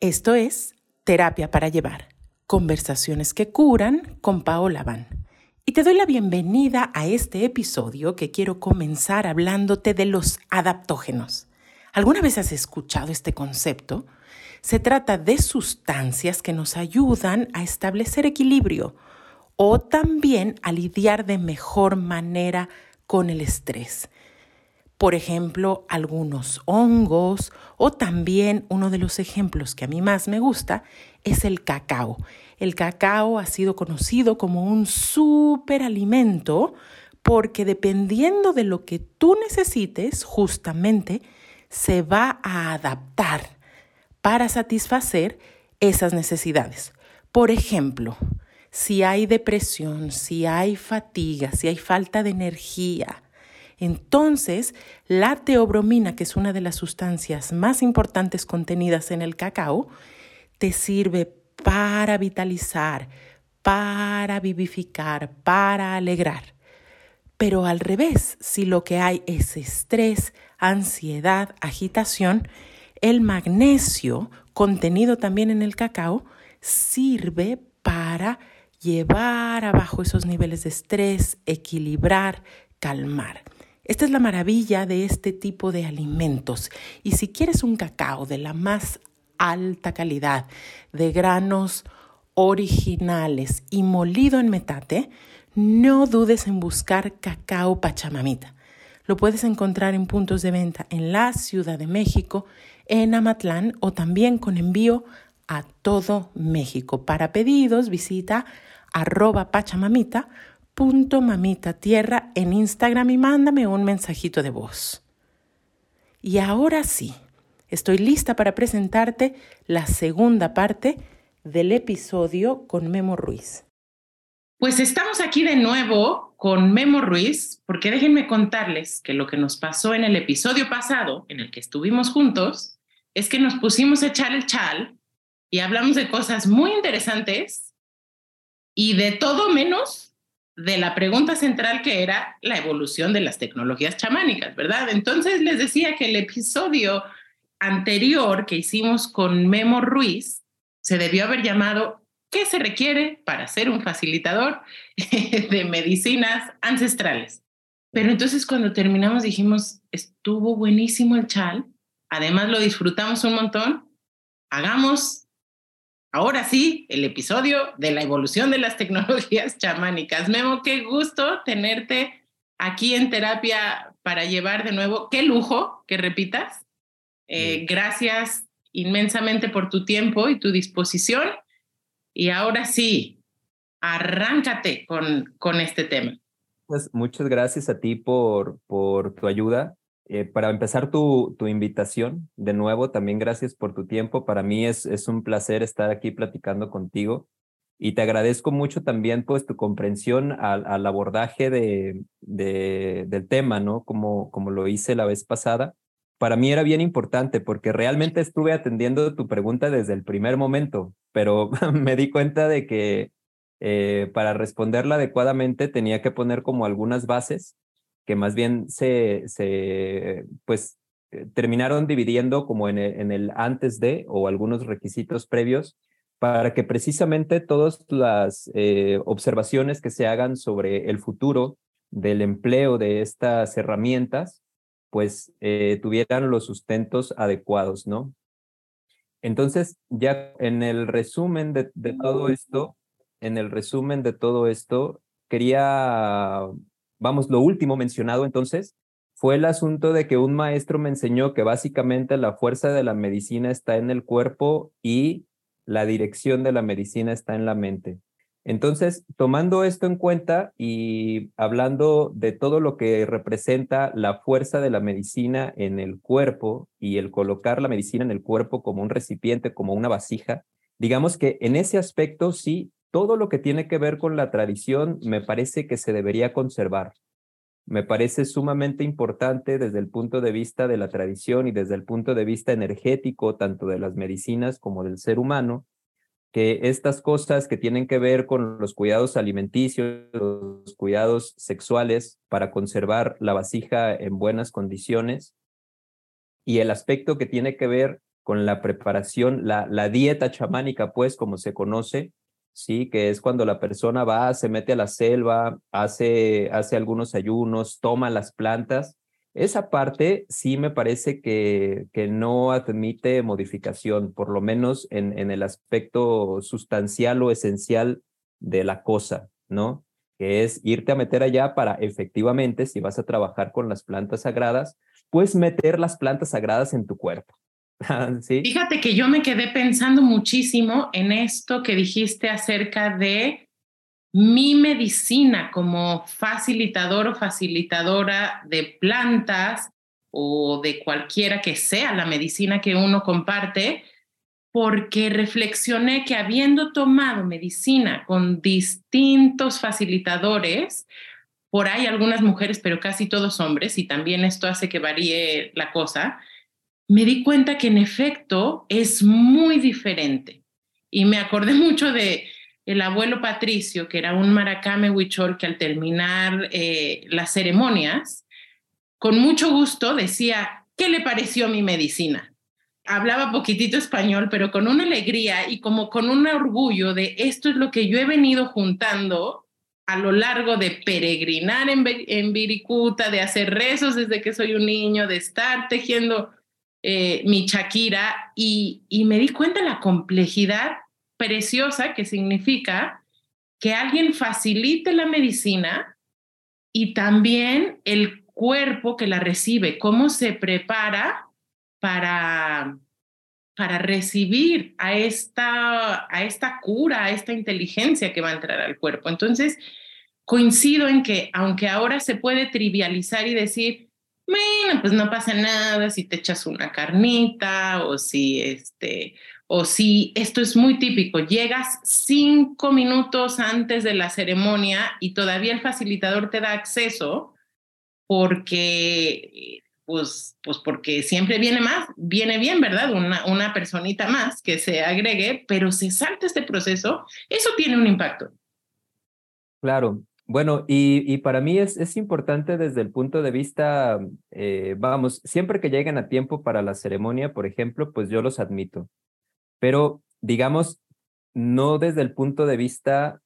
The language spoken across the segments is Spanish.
Esto es Terapia para Llevar, conversaciones que curan con Paola Van. Y te doy la bienvenida a este episodio que quiero comenzar hablándote de los adaptógenos. ¿Alguna vez has escuchado este concepto? Se trata de sustancias que nos ayudan a establecer equilibrio o también a lidiar de mejor manera con el estrés por ejemplo, algunos hongos o también uno de los ejemplos que a mí más me gusta es el cacao. El cacao ha sido conocido como un superalimento porque dependiendo de lo que tú necesites, justamente se va a adaptar para satisfacer esas necesidades. Por ejemplo, si hay depresión, si hay fatiga, si hay falta de energía, entonces, la teobromina, que es una de las sustancias más importantes contenidas en el cacao, te sirve para vitalizar, para vivificar, para alegrar. Pero al revés, si lo que hay es estrés, ansiedad, agitación, el magnesio, contenido también en el cacao, sirve para llevar abajo esos niveles de estrés, equilibrar, calmar. Esta es la maravilla de este tipo de alimentos. Y si quieres un cacao de la más alta calidad, de granos originales y molido en metate, no dudes en buscar cacao Pachamamita. Lo puedes encontrar en puntos de venta en la Ciudad de México, en Amatlán o también con envío a todo México. Para pedidos visita arroba pachamamita punto mamita tierra en Instagram y mándame un mensajito de voz. Y ahora sí, estoy lista para presentarte la segunda parte del episodio con Memo Ruiz. Pues estamos aquí de nuevo con Memo Ruiz, porque déjenme contarles que lo que nos pasó en el episodio pasado, en el que estuvimos juntos, es que nos pusimos a echar el chal y hablamos de cosas muy interesantes y de todo menos de la pregunta central que era la evolución de las tecnologías chamánicas, ¿verdad? Entonces les decía que el episodio anterior que hicimos con Memo Ruiz se debió haber llamado ¿Qué se requiere para ser un facilitador de medicinas ancestrales? Pero entonces cuando terminamos dijimos, estuvo buenísimo el chal, además lo disfrutamos un montón, hagamos Ahora sí, el episodio de la evolución de las tecnologías chamánicas. Memo, qué gusto tenerte aquí en terapia para llevar de nuevo. Qué lujo que repitas. Eh, gracias inmensamente por tu tiempo y tu disposición. Y ahora sí, arráncate con, con este tema. Pues muchas gracias a ti por, por tu ayuda. Eh, para empezar tu, tu, invitación, de nuevo, también gracias por tu tiempo. Para mí es, es un placer estar aquí platicando contigo y te agradezco mucho también pues tu comprensión al, al abordaje de, de, del tema, ¿no? Como, como lo hice la vez pasada. Para mí era bien importante porque realmente estuve atendiendo tu pregunta desde el primer momento, pero me di cuenta de que eh, para responderla adecuadamente tenía que poner como algunas bases que más bien se, se pues, eh, terminaron dividiendo como en el, en el antes de o algunos requisitos previos para que precisamente todas las eh, observaciones que se hagan sobre el futuro del empleo de estas herramientas, pues eh, tuvieran los sustentos adecuados, ¿no? Entonces, ya en el resumen de, de todo esto, en el resumen de todo esto, quería vamos, lo último mencionado entonces fue el asunto de que un maestro me enseñó que básicamente la fuerza de la medicina está en el cuerpo y la dirección de la medicina está en la mente. Entonces, tomando esto en cuenta y hablando de todo lo que representa la fuerza de la medicina en el cuerpo y el colocar la medicina en el cuerpo como un recipiente, como una vasija, digamos que en ese aspecto sí todo lo que tiene que ver con la tradición me parece que se debería conservar. Me parece sumamente importante desde el punto de vista de la tradición y desde el punto de vista energético, tanto de las medicinas como del ser humano, que estas cosas que tienen que ver con los cuidados alimenticios, los cuidados sexuales para conservar la vasija en buenas condiciones y el aspecto que tiene que ver con la preparación, la, dieta chamánica, pues, como se conoce, sí, que es cuando la persona va, se mete a la selva, hace, hace algunos ayunos, toma las plantas. Esa parte sí me parece que, que no admite modificación, por lo menos en, en el aspecto sustancial o esencial de la cosa, ¿no? Que es irte a meter allá para efectivamente, si vas a trabajar con las plantas sagradas, pues meter las plantas sagradas en tu cuerpo. Fíjate que yo me quedé pensando muchísimo en esto que dijiste acerca de mi medicina como facilitador o facilitadora de plantas o de cualquiera que sea la medicina que uno comparte, porque reflexioné que habiendo tomado medicina con distintos facilitadores, por ahí algunas mujeres, pero casi todos hombres, y también esto hace que varíe la cosa, me di cuenta que en efecto es muy diferente. Y me acordé mucho de el abuelo Patricio, que era un maracame huichol que al terminar eh, las ceremonias, con mucho gusto decía, ¿qué le pareció mi medicina? Hablaba poquitito español, pero con una alegría y como con un orgullo de esto es lo que yo he venido juntando a lo largo de peregrinar en, en Viricuta, de hacer rezos desde que soy un niño, de estar tejiendo eh, mi Shakira y, me di cuenta de la complejidad preciosa que significa que alguien facilite la medicina y también el cuerpo que la recibe, cómo se prepara para, para recibir a esta, a esta cura, a esta inteligencia que va a entrar al cuerpo. Entonces, coincido en que aunque ahora se puede trivializar y decir, bueno, pues no pasa nada si te echas una carnita o si este, o si esto es muy típico, llegas cinco minutos antes de la ceremonia y todavía el facilitador te da acceso porque, pues, pues porque siempre viene más, viene bien, ¿verdad? Una, una personita más que se agregue, pero se salta este proceso, eso tiene un impacto. Claro, bueno, y, para mí es, es, importante desde el punto de vista, eh, vamos, siempre que lleguen a tiempo para la ceremonia, por ejemplo, pues yo los admito. Pero, digamos, no desde el punto de vista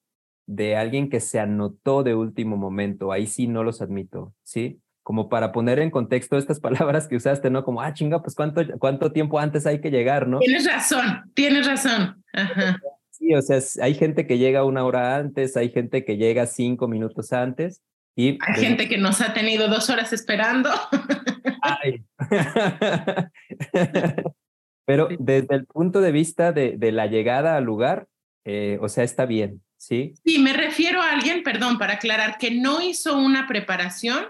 de alguien que se anotó de último momento, ahí sí no los admito, ¿sí? Como para poner en contexto estas palabras que usaste, ¿no? Como, ah, chinga, pues cuánto, cuánto tiempo antes hay que llegar, ¿no? Tienes razón, tienes razón. Ajá. Sí, o sea, hay gente que llega una hora antes, hay gente que llega cinco minutos antes. Y hay gente que nos ha tenido dos horas esperando. Ay. Pero desde el punto de vista de, de la llegada al lugar, eh, o sea, está bien, ¿sí? Sí, me refiero a alguien, perdón, para aclarar, que no hizo una preparación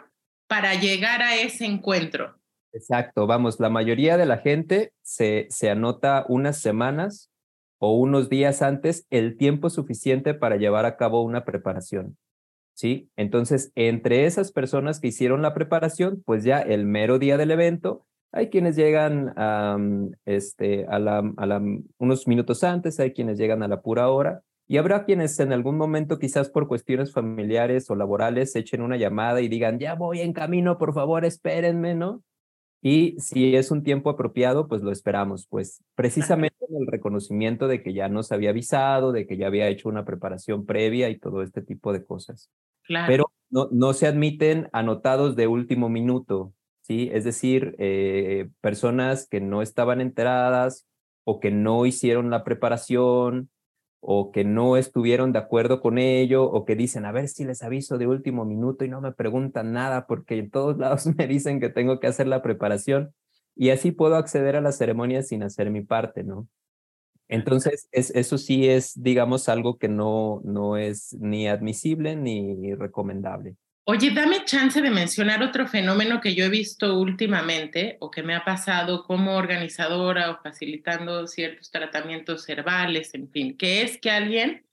para llegar a ese encuentro. Exacto, vamos, la mayoría de la gente se, se anota unas semanas o unos días antes el tiempo suficiente para llevar a cabo una preparación. ¿Sí? Entonces, entre esas personas que hicieron la preparación, pues ya el mero día del evento, hay quienes llegan este, a, la, a unos minutos antes, hay quienes llegan a la pura hora, y habrá quienes en algún momento, quizás por cuestiones familiares o laborales, echen una llamada y digan, ya voy en camino, por favor, espérenme, ¿no? Y si es un tiempo apropiado, pues lo esperamos, pues precisamente en el reconocimiento de que ya nos había avisado, de que ya había hecho una preparación previa y todo este tipo de cosas. Claro. Pero no, no se admiten anotados de último minuto, ¿sí? Es decir, eh, personas que no estaban enteradas o que no hicieron la preparación o que no estuvieron de acuerdo con ello, o que dicen, a ver si les aviso de último minuto y no me preguntan nada porque en todos lados me dicen que tengo que hacer la preparación y así puedo acceder a la ceremonia sin hacer mi parte, ¿no? Entonces, es, eso sí es, digamos, algo que no, no es ni admisible ni recomendable. Oye, dame chance de mencionar otro fenómeno que yo he visto últimamente o que me ha pasado como organizadora o facilitando ciertos tratamientos herbales, en fin, que es que alguien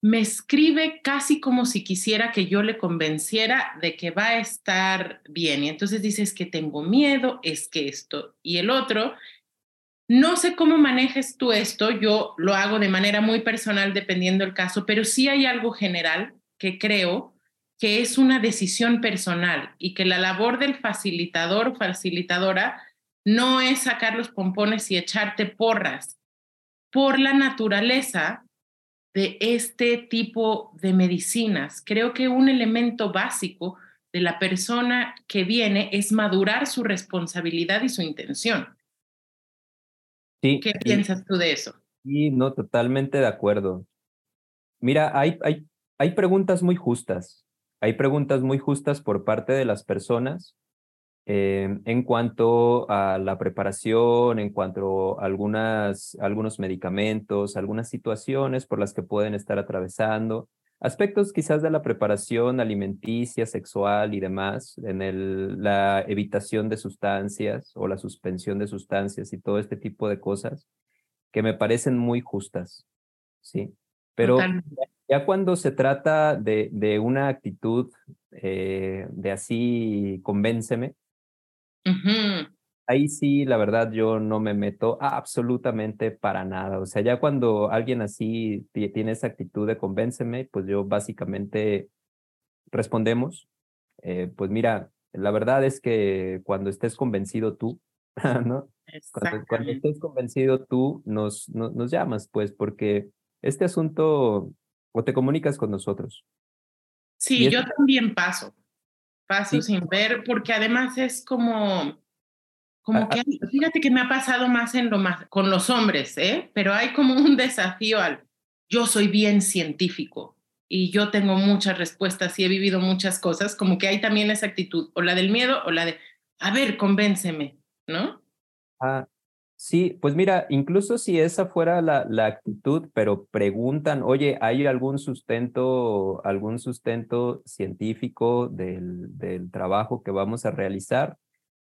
me escribe casi como si quisiera que yo le convenciera de que va a estar bien. Y entonces dices que tengo miedo, es que esto y el otro. No sé cómo manejes tú esto, yo lo hago de manera muy personal dependiendo del caso, pero sí hay algo general que creo que es una decisión personal y que la labor del facilitador o facilitadora no es sacar los pompones y echarte porras. Por la naturaleza de este tipo de medicinas, creo que un elemento básico de la persona que viene es madurar su responsabilidad y su intención. Sí, ¿Qué piensas tú de eso? Sí, no, totalmente de acuerdo. Mira, hay, hay, hay preguntas muy justas. Hay preguntas muy justas por parte de las personas eh, en cuanto a la preparación, en cuanto a algunas, algunos medicamentos, algunas situaciones por las que pueden estar atravesando aspectos quizás de la preparación alimenticia, sexual y demás, en el, la evitación de sustancias o la suspensión de sustancias y todo este tipo de cosas que me parecen muy justas, ¿sí? Pero ya, cuando se trata de, de una actitud eh, de así, convénceme, ahí sí, la verdad, yo no me meto absolutamente para nada. O sea, ya cuando alguien así tiene esa actitud de convénceme, pues yo básicamente respondemos, eh, pues mira, la verdad es que cuando estés convencido tú, ¿no? Cuando, estés convencido tú, nos, nos, llamas, pues, porque este asunto, o te comunicas con nosotros. Sí, yo también paso, paso sin ver, porque además es como como ah, que, ah. fíjate que me ha pasado más en lo más, con los hombres, ¿eh? Pero hay como un desafío al, yo soy bien científico y yo tengo muchas respuestas y he vivido muchas cosas, como que hay también esa actitud, o la del miedo o la de, a ver, convénceme, ¿no? Ah, sí, pues mira, incluso si esa fuera la, la actitud, pero preguntan, oye, ¿hay algún sustento, algún sustento científico del, del trabajo que vamos a realizar?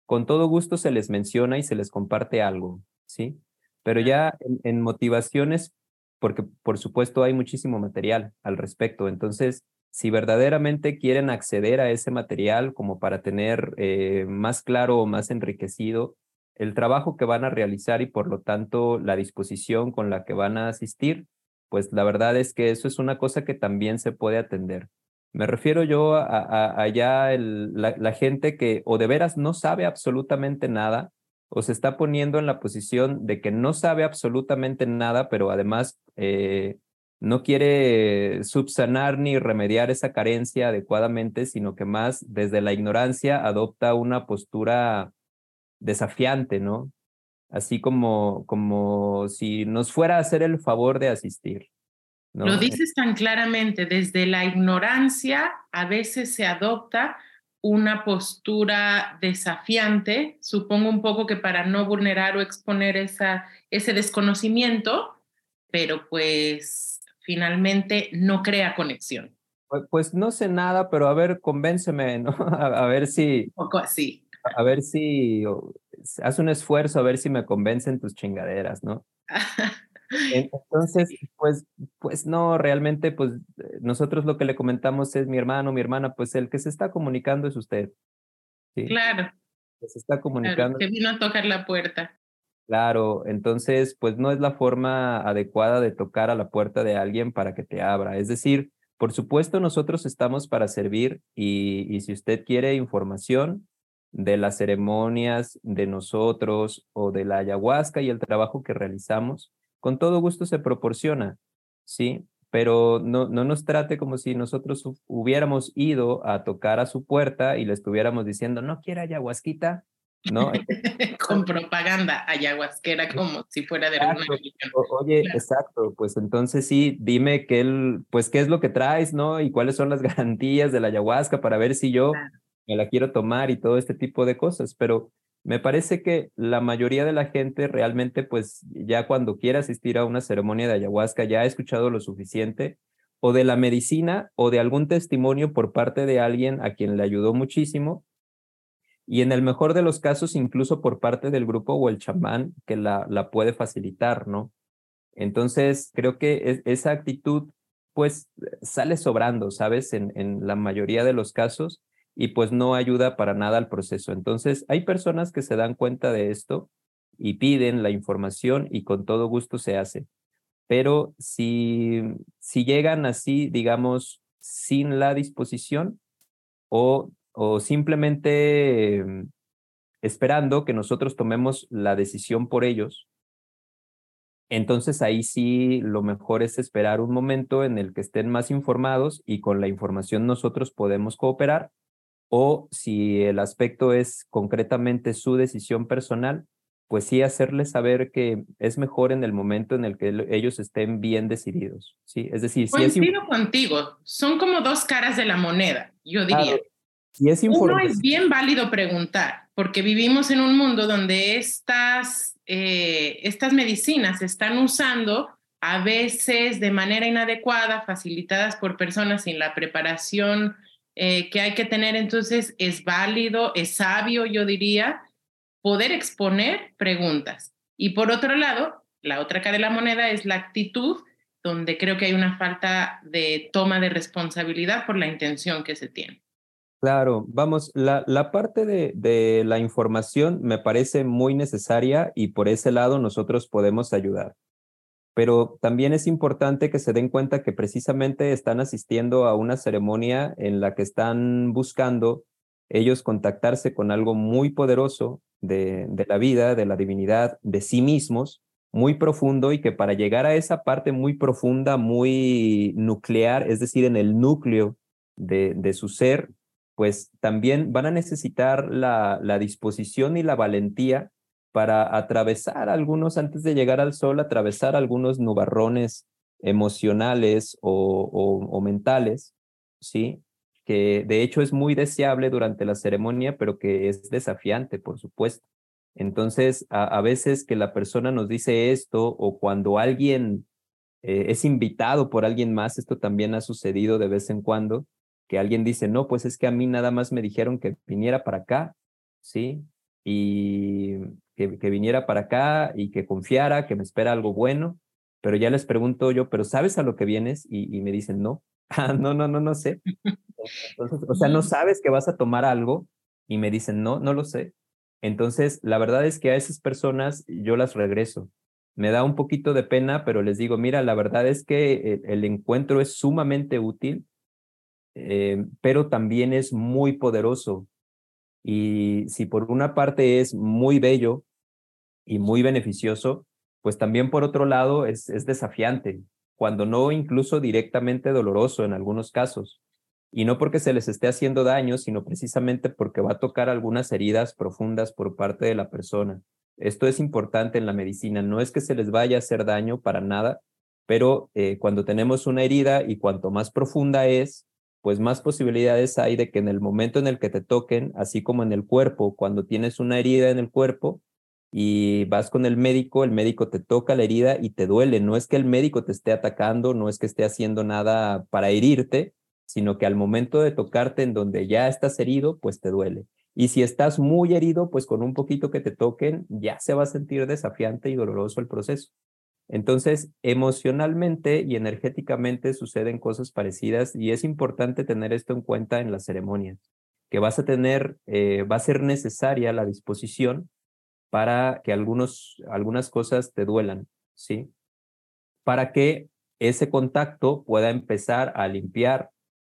con todo gusto se les menciona y se les comparte algo, ¿sí? Pero ya en, motivaciones, porque por supuesto hay muchísimo material al respecto, entonces, si verdaderamente quieren acceder a ese material como para tener eh, más claro o más enriquecido el trabajo que van a realizar y por lo tanto la disposición con la que van a asistir, pues la verdad es que eso es una cosa que también se puede atender. Me refiero yo a, allá la, gente que o de veras no sabe absolutamente nada o se está poniendo en la posición de que no sabe absolutamente nada, pero además eh, no quiere subsanar ni remediar esa carencia adecuadamente, sino que más desde la ignorancia adopta una postura desafiante, ¿no? Así como, como si nos fuera a hacer el favor de asistir. Lo dices tan claramente, desde la ignorancia a veces se adopta una postura desafiante, supongo un poco que para no vulnerar o exponer esa, ese desconocimiento, pero pues finalmente no crea conexión. Pues, no sé nada, pero a ver, convénceme, ¿no? A, ver si... Un poco así. A ver si... Haz un esfuerzo a ver si me convencen tus chingaderas, ¿no? Entonces, pues, pues no, realmente, pues eh, nosotros lo que le comentamos es mi hermano, mi hermana, pues el que se está comunicando es usted. Claro. se está comunicando. que vino a tocar la puerta. Claro, entonces, pues no es la forma adecuada de tocar a la puerta de alguien para que te abra. Es decir, por supuesto, nosotros estamos para servir y, y si usted quiere información de las ceremonias de nosotros o de la ayahuasca y el trabajo que realizamos, con todo gusto se proporciona, ¿sí? Pero no, no nos trate como si nosotros hubiéramos ido a tocar a su puerta y le estuviéramos diciendo, no quiere ayahuasquita, ¿no? Con propaganda ayahuasquera como si fuera de alguna religión. Oye, exacto, pues entonces sí, dime qué, el, pues qué es lo que traes, ¿no? Y cuáles son las garantías de la ayahuasca para ver si yo me la quiero tomar y todo este tipo de cosas, pero me parece que la mayoría de la gente realmente, pues ya cuando quiere asistir a una ceremonia de ayahuasca, ya ha escuchado lo suficiente o de la medicina o de algún testimonio por parte de alguien a quien le ayudó muchísimo. Y en el mejor de los casos, incluso por parte del grupo o el chamán que la, la puede facilitar, ¿no? Entonces, creo que esa actitud, pues, sale sobrando, ¿sabes? En, en la mayoría de los casos y pues no ayuda para nada al proceso. Entonces, hay personas que se dan cuenta de esto y piden la información y con todo gusto se hace. Pero si, si llegan así, digamos, sin la disposición o, o simplemente esperando que nosotros tomemos la decisión por ellos, entonces ahí sí lo mejor es esperar un momento en el que estén más informados y con la información nosotros podemos cooperar. O si el aspecto es concretamente su decisión personal, pues sí hacerles saber que es mejor en el momento en el que ellos estén bien decididos. Sí, es decir, coincido es contigo. Son como dos caras de la moneda, yo diría. y es Uno es bien válido preguntar, porque vivimos en un mundo donde estas eh, estas medicinas se están usando a veces de manera inadecuada, facilitadas por personas sin la preparación eh, que hay que tener. Entonces, es válido, es sabio, yo diría, poder exponer preguntas. Y por otro lado, la otra cara de la moneda es la actitud, donde creo que hay una falta de toma de responsabilidad por la intención que se tiene. Claro, vamos, la, la parte de, de, la información me parece muy necesaria y por ese lado nosotros podemos ayudar. Pero también es importante que se den cuenta que precisamente están asistiendo a una ceremonia en la que están buscando ellos contactarse con algo muy poderoso de, la vida, de la divinidad, de sí mismos, muy profundo y que para llegar a esa parte muy profunda, muy nuclear, es decir, en el núcleo de, su ser, pues también van a necesitar la disposición y la valentía para atravesar algunos, antes de llegar al sol, atravesar algunos nubarrones emocionales o, o, mentales, ¿sí? Que de hecho es muy deseable durante la ceremonia, pero que es desafiante, por supuesto. Entonces, a, veces que la persona nos dice esto o cuando alguien eh, es invitado por alguien más, esto también ha sucedido de vez en cuando, que alguien dice, no, pues es que a mí nada más me dijeron que viniera para acá, ¿sí? Y que, que viniera para acá y que confiara, que me espera algo bueno, pero ya les pregunto yo, ¿pero sabes a lo que vienes? Y, y me dicen, no, ah, no, no, no, no sé. Entonces, o sea, no sabes que vas a tomar algo y me dicen, no, no lo sé. Entonces, la verdad es que a esas personas yo las regreso. Me da un poquito de pena, pero les digo, mira, la verdad es que el, el encuentro es sumamente útil eh, pero también es muy poderoso. Y si por una parte es muy bello y muy beneficioso, pues también por otro lado es, es desafiante, cuando no incluso directamente doloroso en algunos casos. Y no porque se les esté haciendo daño, sino precisamente porque va a tocar algunas heridas profundas por parte de la persona. Esto es importante en la medicina, no es que se les vaya a hacer daño para nada, pero eh, cuando tenemos una herida y cuanto más profunda es, pues más posibilidades hay de que en el momento en el que te toquen, así como en el cuerpo, cuando tienes una herida en el cuerpo y vas con el médico, el médico te toca la herida y te duele. No es que el médico te esté atacando, no es que esté haciendo nada para herirte, sino que al momento de tocarte en donde ya estás herido, pues te duele. Y si estás muy herido, pues con un poquito que te toquen, ya se va a sentir desafiante y doloroso el proceso. Entonces, emocionalmente y energéticamente suceden cosas parecidas y es importante tener esto en cuenta en la ceremonia, que vas a tener, eh, va a ser necesaria la disposición para que algunos, algunas cosas te duelan, ¿sí? Para que ese contacto pueda empezar a limpiar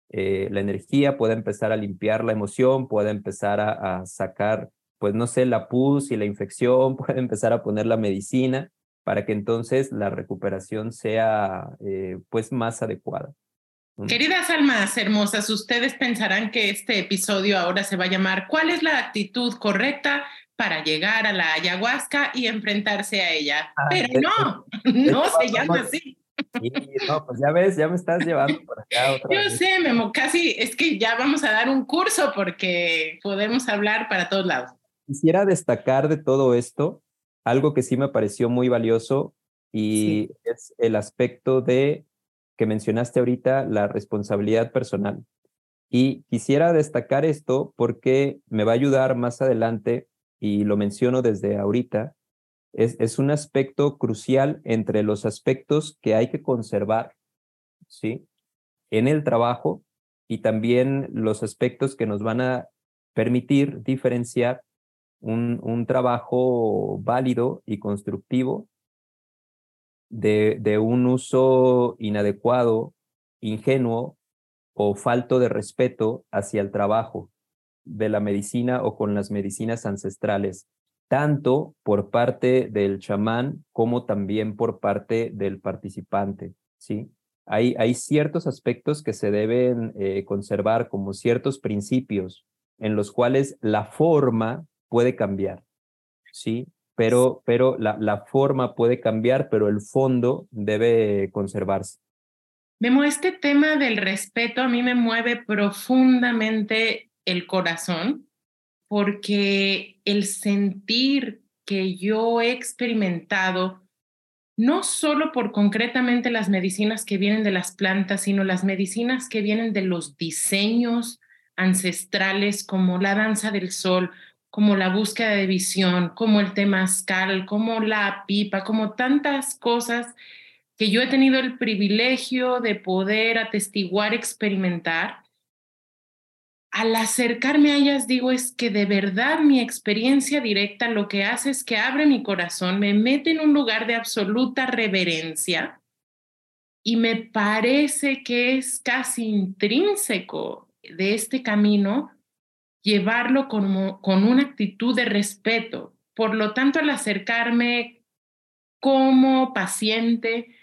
eh, la energía, pueda empezar a limpiar la emoción, pueda empezar a, a sacar, pues no sé, la pus y la infección, puede empezar a poner la medicina para que entonces la recuperación sea eh, pues más adecuada. Queridas almas hermosas, ustedes pensarán que este episodio ahora se va a llamar ¿Cuál es la actitud correcta para llegar a la ayahuasca y enfrentarse a ella? Ah, Pero no, no se llama así. no, pues ya ves, ya me estás llevando por acá. Yo sé, Memo, casi es que ya vamos a dar un curso porque podemos hablar para todos lados. Quisiera destacar de todo esto algo que sí me pareció muy valioso y es el aspecto de que mencionaste ahorita, la responsabilidad personal. Y quisiera destacar esto porque me va a ayudar más adelante, y lo menciono desde ahorita, es, es un aspecto crucial entre los aspectos que hay que conservar, ¿sí? En el trabajo y también los aspectos que nos van a permitir diferenciar un, trabajo válido y constructivo de, de un uso inadecuado, ingenuo o falto de respeto hacia el trabajo. de la medicina o con las medicinas ancestrales, tanto por parte del chamán como también por parte del participante, ¿sí? Hay, hay ciertos aspectos que se deben eh, conservar como ciertos principios en los cuales la forma puede cambiar, ¿sí? Pero, pero la, la forma puede cambiar, pero el fondo debe conservarse. Memo, este tema del respeto a mí me mueve profundamente el corazón porque el sentir que yo he experimentado, no solo por concretamente las medicinas que vienen de las plantas, sino las medicinas que vienen de los diseños ancestrales como la danza del sol, como la búsqueda de visión, como el temazcal, como la pipa, como tantas cosas que yo he tenido el privilegio de poder atestiguar, experimentar, al acercarme a ellas digo es que de verdad mi experiencia directa lo que hace es que abre mi corazón, me mete en un lugar de absoluta reverencia y me parece que es casi intrínseco de este camino llevarlo como, con una actitud de respeto. Por lo tanto, al acercarme como paciente,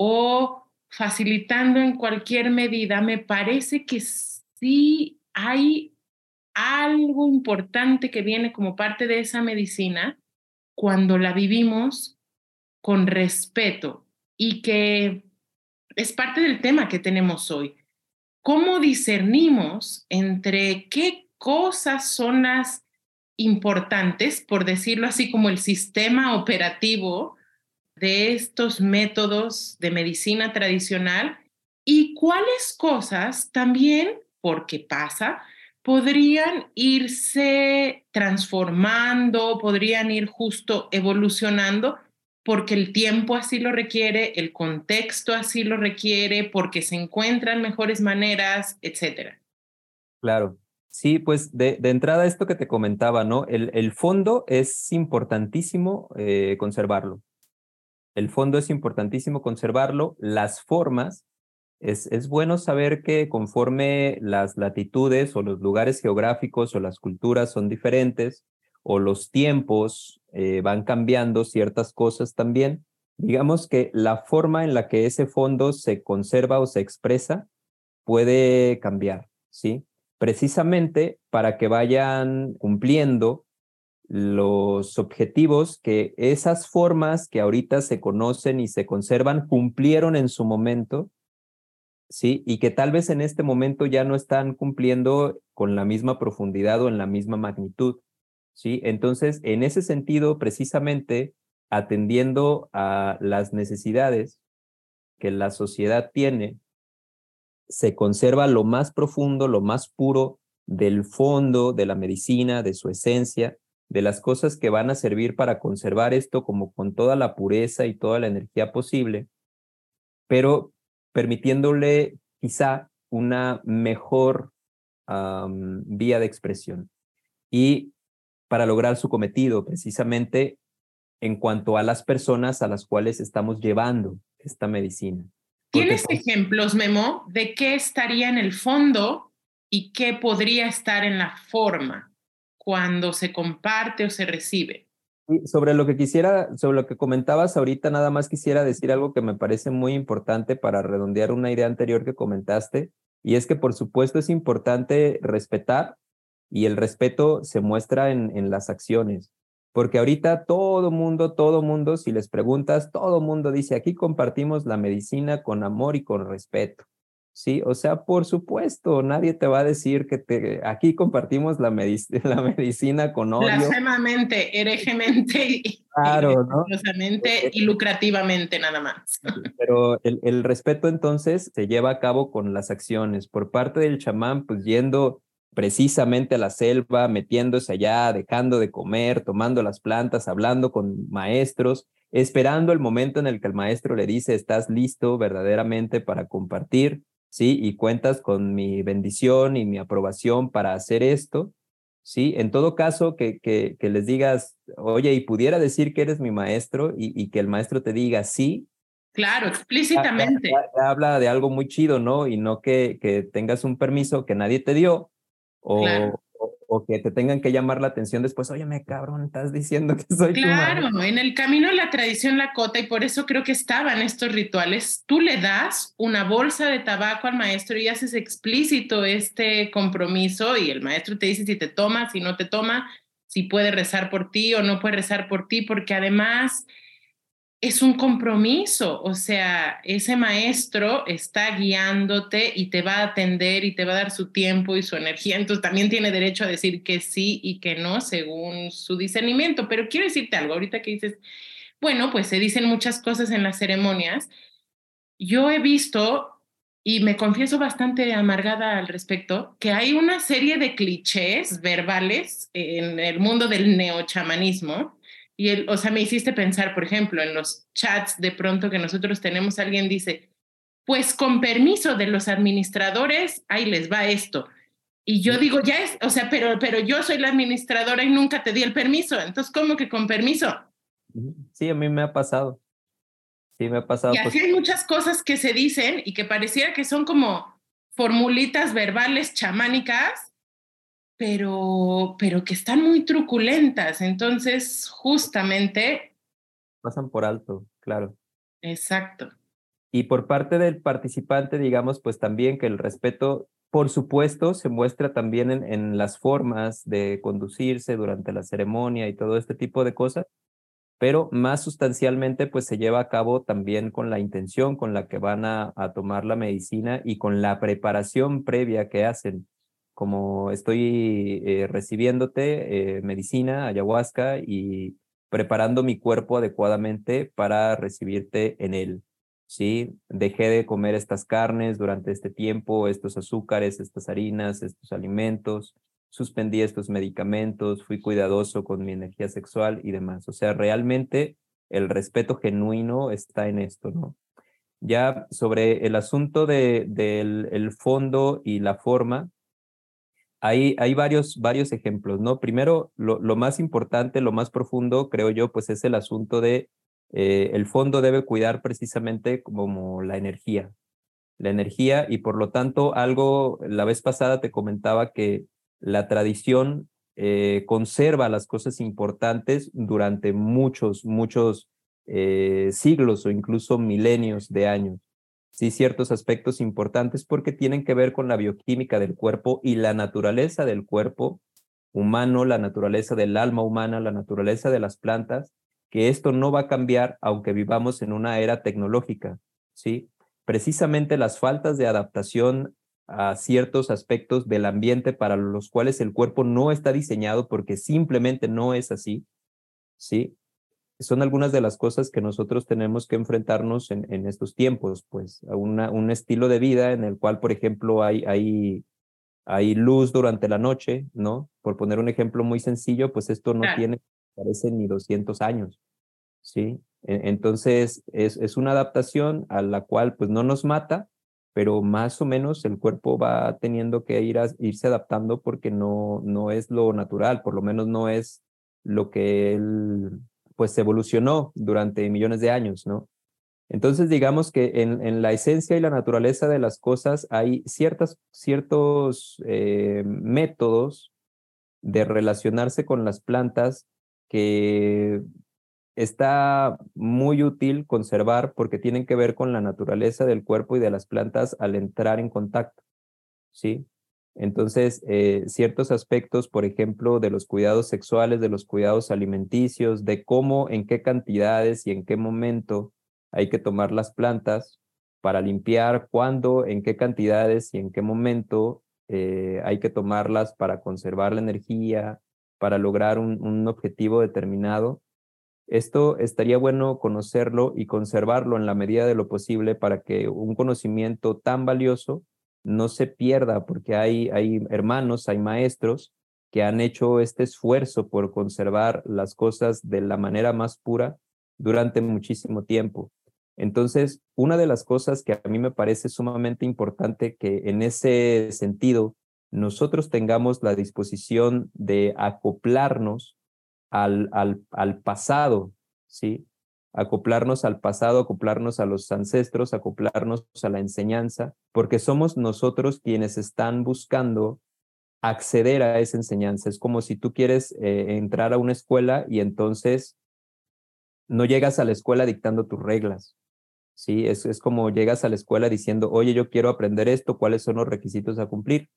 o facilitando en cualquier medida, me parece que sí hay algo importante que viene como parte de esa medicina cuando la vivimos con respeto y que es parte del tema que tenemos hoy. ¿Cómo discernimos entre qué cosas son las importantes, por decirlo así, como el sistema operativo de estos métodos de medicina tradicional y cuáles cosas también, porque pasa, podrían irse transformando, podrían ir justo evolucionando porque el tiempo así lo requiere, el contexto así lo requiere, porque se encuentran mejores maneras, etcétera. Claro. Sí, pues de, entrada esto que te comentaba, ¿no? El, el fondo es importantísimo eh, conservarlo. El fondo es importantísimo conservarlo. Las formas, es, es bueno saber que conforme las latitudes o los lugares geográficos o las culturas son diferentes o los tiempos eh, van cambiando ciertas cosas también, digamos que la forma en la que ese fondo se conserva o se expresa puede cambiar, ¿sí? Precisamente para que vayan cumpliendo los objetivos que esas formas que ahorita se conocen y se conservan cumplieron en su momento, ¿sí? Y que tal vez en este momento ya no están cumpliendo con la misma profundidad o en la misma magnitud, ¿sí? Entonces, en ese sentido, precisamente atendiendo a las necesidades que la sociedad tiene, se conserva lo más profundo, lo más puro del fondo de la medicina, de su esencia, de las cosas que van a servir para conservar esto como con toda la pureza y toda la energía posible, pero permitiéndole quizá una mejor vía de expresión. Y para lograr su cometido, precisamente en cuanto a las personas a las cuales estamos llevando esta medicina. ¿Tienes ejemplos, Memo, de qué estaría en el fondo y qué podría estar en la forma? cuando se comparte o se recibe. sobre lo que quisiera, sobre lo que comentabas ahorita, nada más quisiera decir algo que me parece muy importante para redondear una idea anterior que comentaste, y es que por supuesto es importante respetar y el respeto se muestra en, en las acciones, porque ahorita todo mundo, todo mundo, si les preguntas, todo mundo dice, aquí compartimos la medicina con amor y con respeto. Sí, o sea, por supuesto, nadie te va a decir que te, aquí compartimos la, la medicina con odio. Blasfemamente, herejemente y, claro, ¿no? y lucrativamente nada más. Pero el, el respeto entonces se lleva a cabo con las acciones. Por parte del chamán, pues yendo precisamente a la selva, metiéndose allá, dejando de comer, tomando las plantas, hablando con maestros, esperando el momento en el que el maestro le dice, estás listo verdaderamente para compartir ¿sí? Y cuentas con mi bendición y mi aprobación para hacer esto, ¿sí? En todo caso, que, que, que les digas, oye, y pudiera decir que eres mi maestro y, y que el maestro te diga sí. Claro, explícitamente. habla de algo muy chido, ¿no? Y no que, que tengas un permiso que nadie te dio o, o que te tengan que llamar la atención después, oye, me cabrón, estás diciendo que soy Claro, en el camino la tradición la cota y por eso creo que estaban estos rituales. Tú le das una bolsa de tabaco al maestro y haces explícito este compromiso y el maestro te dice si te toma, si no te toma, si puede rezar por ti o no puede rezar por ti, porque además es un compromiso, o sea, ese maestro está guiándote y te va a atender y te va a dar su tiempo y su energía, entonces también tiene derecho a decir que sí y que no según su discernimiento, pero quiero decirte algo, ahorita que dices, bueno, pues se dicen muchas cosas en las ceremonias, yo he visto, y me confieso bastante amargada al respecto, que hay una serie de clichés verbales en el mundo del neochamanismo, y, el, o sea, me hiciste pensar, por ejemplo, en los chats de pronto que nosotros tenemos, alguien dice, pues con permiso de los administradores, ahí les va esto. Y yo digo, ya es, o sea, pero, pero yo soy la administradora y nunca te di el permiso. Entonces, ¿cómo que con permiso? Sí, a mí me ha pasado. Sí, me ha pasado. Y así hay muchas cosas que se dicen y que pareciera que son como formulitas verbales chamánicas pero, pero que están muy truculentas. Entonces, justamente... Pasan por alto, claro. Exacto. Y por parte del participante, digamos, pues también que el respeto, por supuesto, se muestra también en, en las formas de conducirse durante la ceremonia y todo este tipo de cosas, pero más sustancialmente, pues se lleva a cabo también con la intención con la que van a, a tomar la medicina y con la preparación previa que hacen como estoy eh, recibiéndote eh, medicina, ayahuasca y preparando mi cuerpo adecuadamente para recibirte en él. ¿sí? Dejé de comer estas carnes durante este tiempo, estos azúcares, estas harinas, estos alimentos, suspendí estos medicamentos, fui cuidadoso con mi energía sexual y demás. O sea, realmente el respeto genuino está en esto, ¿no? Ya sobre el asunto de, del el fondo y la forma, hay, hay varios, varios ejemplos, ¿no? Primero, lo, lo, más importante, lo más profundo, creo yo, pues es el asunto de eh, el fondo debe cuidar precisamente como la energía, la energía y por lo tanto algo, la vez pasada te comentaba que la tradición eh, conserva las cosas importantes durante muchos, muchos eh, siglos o incluso milenios de años sí ciertos aspectos importantes porque tienen que ver con la bioquímica del cuerpo y la naturaleza del cuerpo humano, la naturaleza del alma humana, la naturaleza de las plantas, que esto no va a cambiar aunque vivamos en una era tecnológica, ¿sí? Precisamente las faltas de adaptación a ciertos aspectos del ambiente para los cuales el cuerpo no está diseñado porque simplemente no es así, ¿sí? Son algunas de las cosas que nosotros tenemos que enfrentarnos en, en estos tiempos, pues a una, un estilo de vida en el cual, por ejemplo, hay, hay, hay luz durante la noche, ¿no? Por poner un ejemplo muy sencillo, pues esto no tiene, parece, ni 200 años, ¿sí? E, entonces, es, es una adaptación a la cual, pues, no nos mata, pero más o menos el cuerpo va teniendo que ir a, irse adaptando porque no, no es lo natural, por lo menos no es lo que él pues evolucionó durante millones de años, ¿no? Entonces, digamos que en, la esencia y la naturaleza de las cosas hay ciertas, ciertos eh, métodos de relacionarse con las plantas que está muy útil conservar porque tienen que ver con la naturaleza del cuerpo y de las plantas al entrar en contacto, ¿sí? Entonces, eh, ciertos aspectos, por ejemplo, de los cuidados sexuales, de los cuidados alimenticios, de cómo, en qué cantidades y en qué momento hay que tomar las plantas para limpiar, cuándo, en qué cantidades y en qué momento eh, hay que tomarlas para conservar la energía, para lograr un, un objetivo determinado. Esto estaría bueno conocerlo y conservarlo en la medida de lo posible para que un conocimiento tan valioso no se pierda, porque hay, hay hermanos, hay maestros que han hecho este esfuerzo por conservar las cosas de la manera más pura durante muchísimo tiempo. Entonces, una de las cosas que a mí me parece sumamente importante que en ese sentido nosotros tengamos la disposición de acoplarnos al, al, al pasado, ¿sí? Acoplarnos al pasado, acoplarnos a los ancestros, acoplarnos a la enseñanza, porque somos nosotros quienes están buscando acceder a esa enseñanza. Es como si tú quieres eh, entrar a una escuela y entonces no llegas a la escuela dictando tus reglas. Sí, es, es como llegas a la escuela diciendo, oye, yo quiero aprender esto, ¿cuáles son los requisitos a cumplir?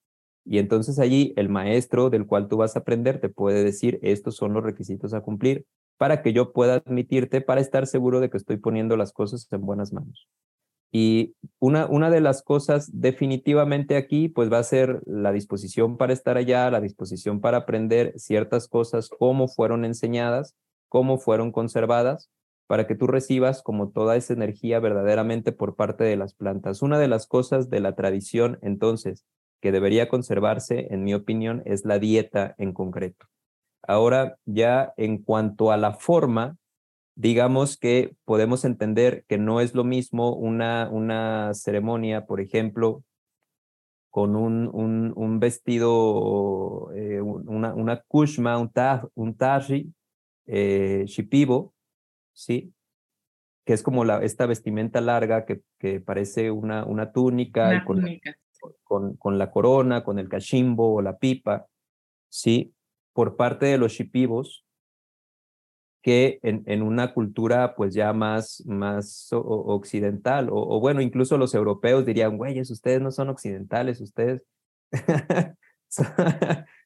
Y entonces allí el maestro del cual tú vas a aprender te puede decir, estos son los requisitos a cumplir para que yo pueda admitirte, para estar seguro de que estoy poniendo las cosas en buenas manos. Y una, una de las cosas definitivamente aquí, pues va a ser la disposición para estar allá, la disposición para aprender ciertas cosas, cómo fueron enseñadas, cómo fueron conservadas, para que tú recibas como toda esa energía verdaderamente por parte de las plantas. Una de las cosas de la tradición, entonces, que debería conservarse, en mi opinión, es la dieta en concreto. Ahora, ya en cuanto a la forma, digamos que podemos entender que no es lo mismo una, una ceremonia, por ejemplo, con un, un, un vestido, eh, una, una kushma, un, ta, un taji, eh, shipibo, ¿sí? Que es como la, esta vestimenta larga que, que parece una, una túnica, y con, Con, con, la corona, con el cachimbo o la pipa, ¿sí? Por parte de los shipibos, que en, en, una cultura pues ya más, más occidental, o, o, bueno, incluso los europeos dirían, güeyes, ustedes no son occidentales, ustedes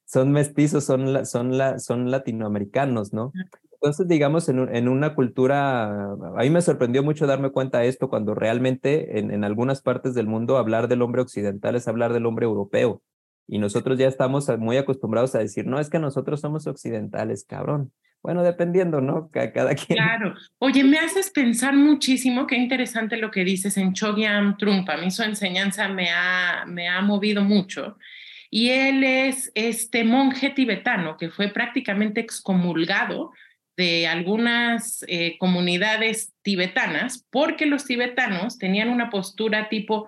son, mestizos, son, son, la, son latinoamericanos, ¿no? Entonces, digamos, en, en, una cultura, a mí me sorprendió mucho darme cuenta de esto cuando realmente en, en algunas partes del mundo hablar del hombre occidental es hablar del hombre europeo. Y nosotros ya estamos muy acostumbrados a decir, no, es que nosotros somos occidentales, cabrón. Bueno, dependiendo, ¿no? Cada quien. Claro. Oye, me haces pensar muchísimo, qué interesante lo que dices en Chogyam Trungpa. A mí su enseñanza me ha, me ha movido mucho. Y él es este monje tibetano que fue prácticamente excomulgado de algunas eh, comunidades tibetanas porque los tibetanos tenían una postura tipo,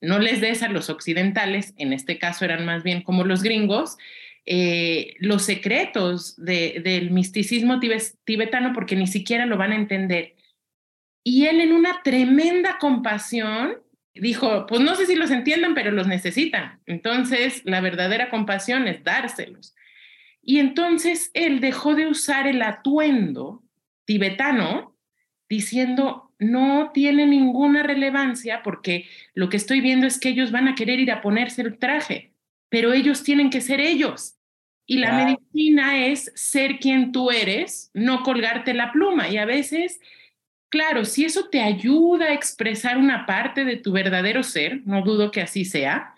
no les des a los occidentales, en este caso eran más bien como los gringos, eh, los secretos de, del misticismo tibetano porque ni siquiera lo van a entender. Y él en una tremenda compasión dijo, pues no sé si los entiendan, pero los necesitan. Entonces, la verdadera compasión es dárselos. Y entonces él dejó de usar el atuendo tibetano diciendo, no tiene ninguna relevancia porque lo que estoy viendo es que ellos van a querer ir a ponerse el traje pero ellos tienen que ser ellos. Y la medicina es ser quien tú eres, no colgarte la pluma. Y a veces, claro, si eso te ayuda a expresar una parte de tu verdadero ser, no dudo que así sea,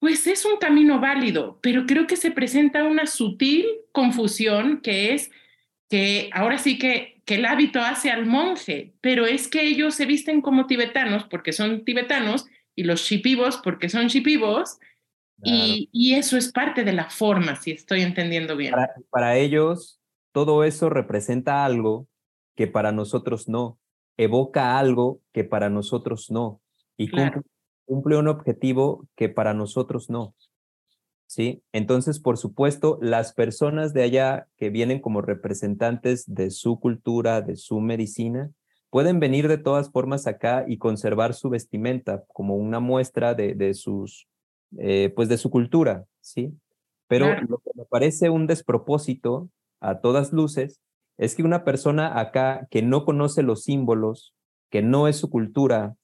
pues es un camino válido, pero creo que se presenta una sutil confusión que es que ahora sí que, que el hábito hace al monje, pero es que ellos se visten como tibetanos porque son tibetanos y los shipibos porque son shipibos, y, eso es parte de la forma, si estoy entendiendo bien. Para, ellos, todo eso representa algo que para nosotros no, evoca algo que para nosotros no, y cumple, un objetivo que para nosotros no. ¿Sí? Entonces, por supuesto, las personas de allá que vienen como representantes de su cultura, de su medicina, pueden venir de todas formas acá y conservar su vestimenta como una muestra de, de sus eh, pues de su cultura, ¿sí? Pero lo que me parece un despropósito a todas luces es que una persona acá que no conoce los símbolos, que no es su cultura,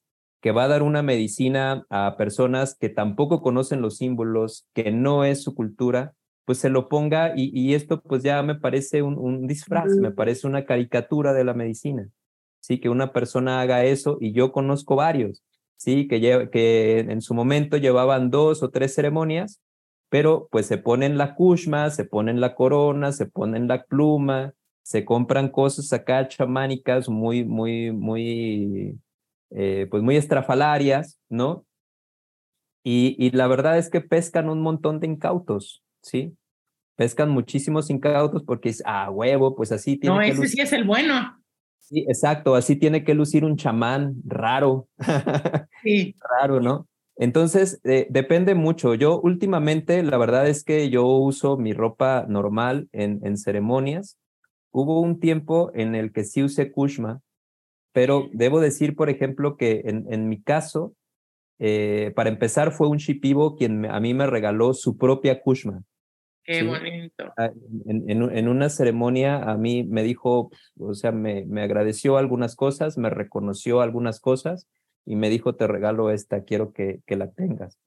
que va a dar una medicina a personas que tampoco conocen los símbolos, que no es su cultura, pues se lo ponga y, esto pues ya me parece un, un, disfraz, me parece una caricatura de la medicina. Sí, que una persona haga eso y yo conozco varios ¿sí? Que, que en su momento llevaban dos o tres ceremonias, pero pues se ponen la kushma, se ponen la corona, se ponen la pluma, se compran cosas acá chamánicas muy, muy, muy, eh, pues muy estrafalarias, ¿no? Y, y la verdad es que pescan un montón de incautos, ¿sí? Pescan muchísimos incautos porque es, ah, huevo, pues así tiene No, ese sí es el bueno. Sí, exacto, así tiene que lucir un chamán raro. Sí. raro, ¿no? Entonces, eh, depende mucho. Yo últimamente, la verdad es que yo uso mi ropa normal en, en ceremonias. Hubo un tiempo en el que sí usé kushma, pero debo decir, por ejemplo, que en, en mi caso, Eh, para empezar, fue un shipibo quien a mí me regaló su propia kushma. Qué bonito. Ah, en, en, una ceremonia a mí me dijo, o sea, me, me agradeció algunas cosas, me reconoció algunas cosas y me dijo, te regalo esta, quiero que, que la tengas.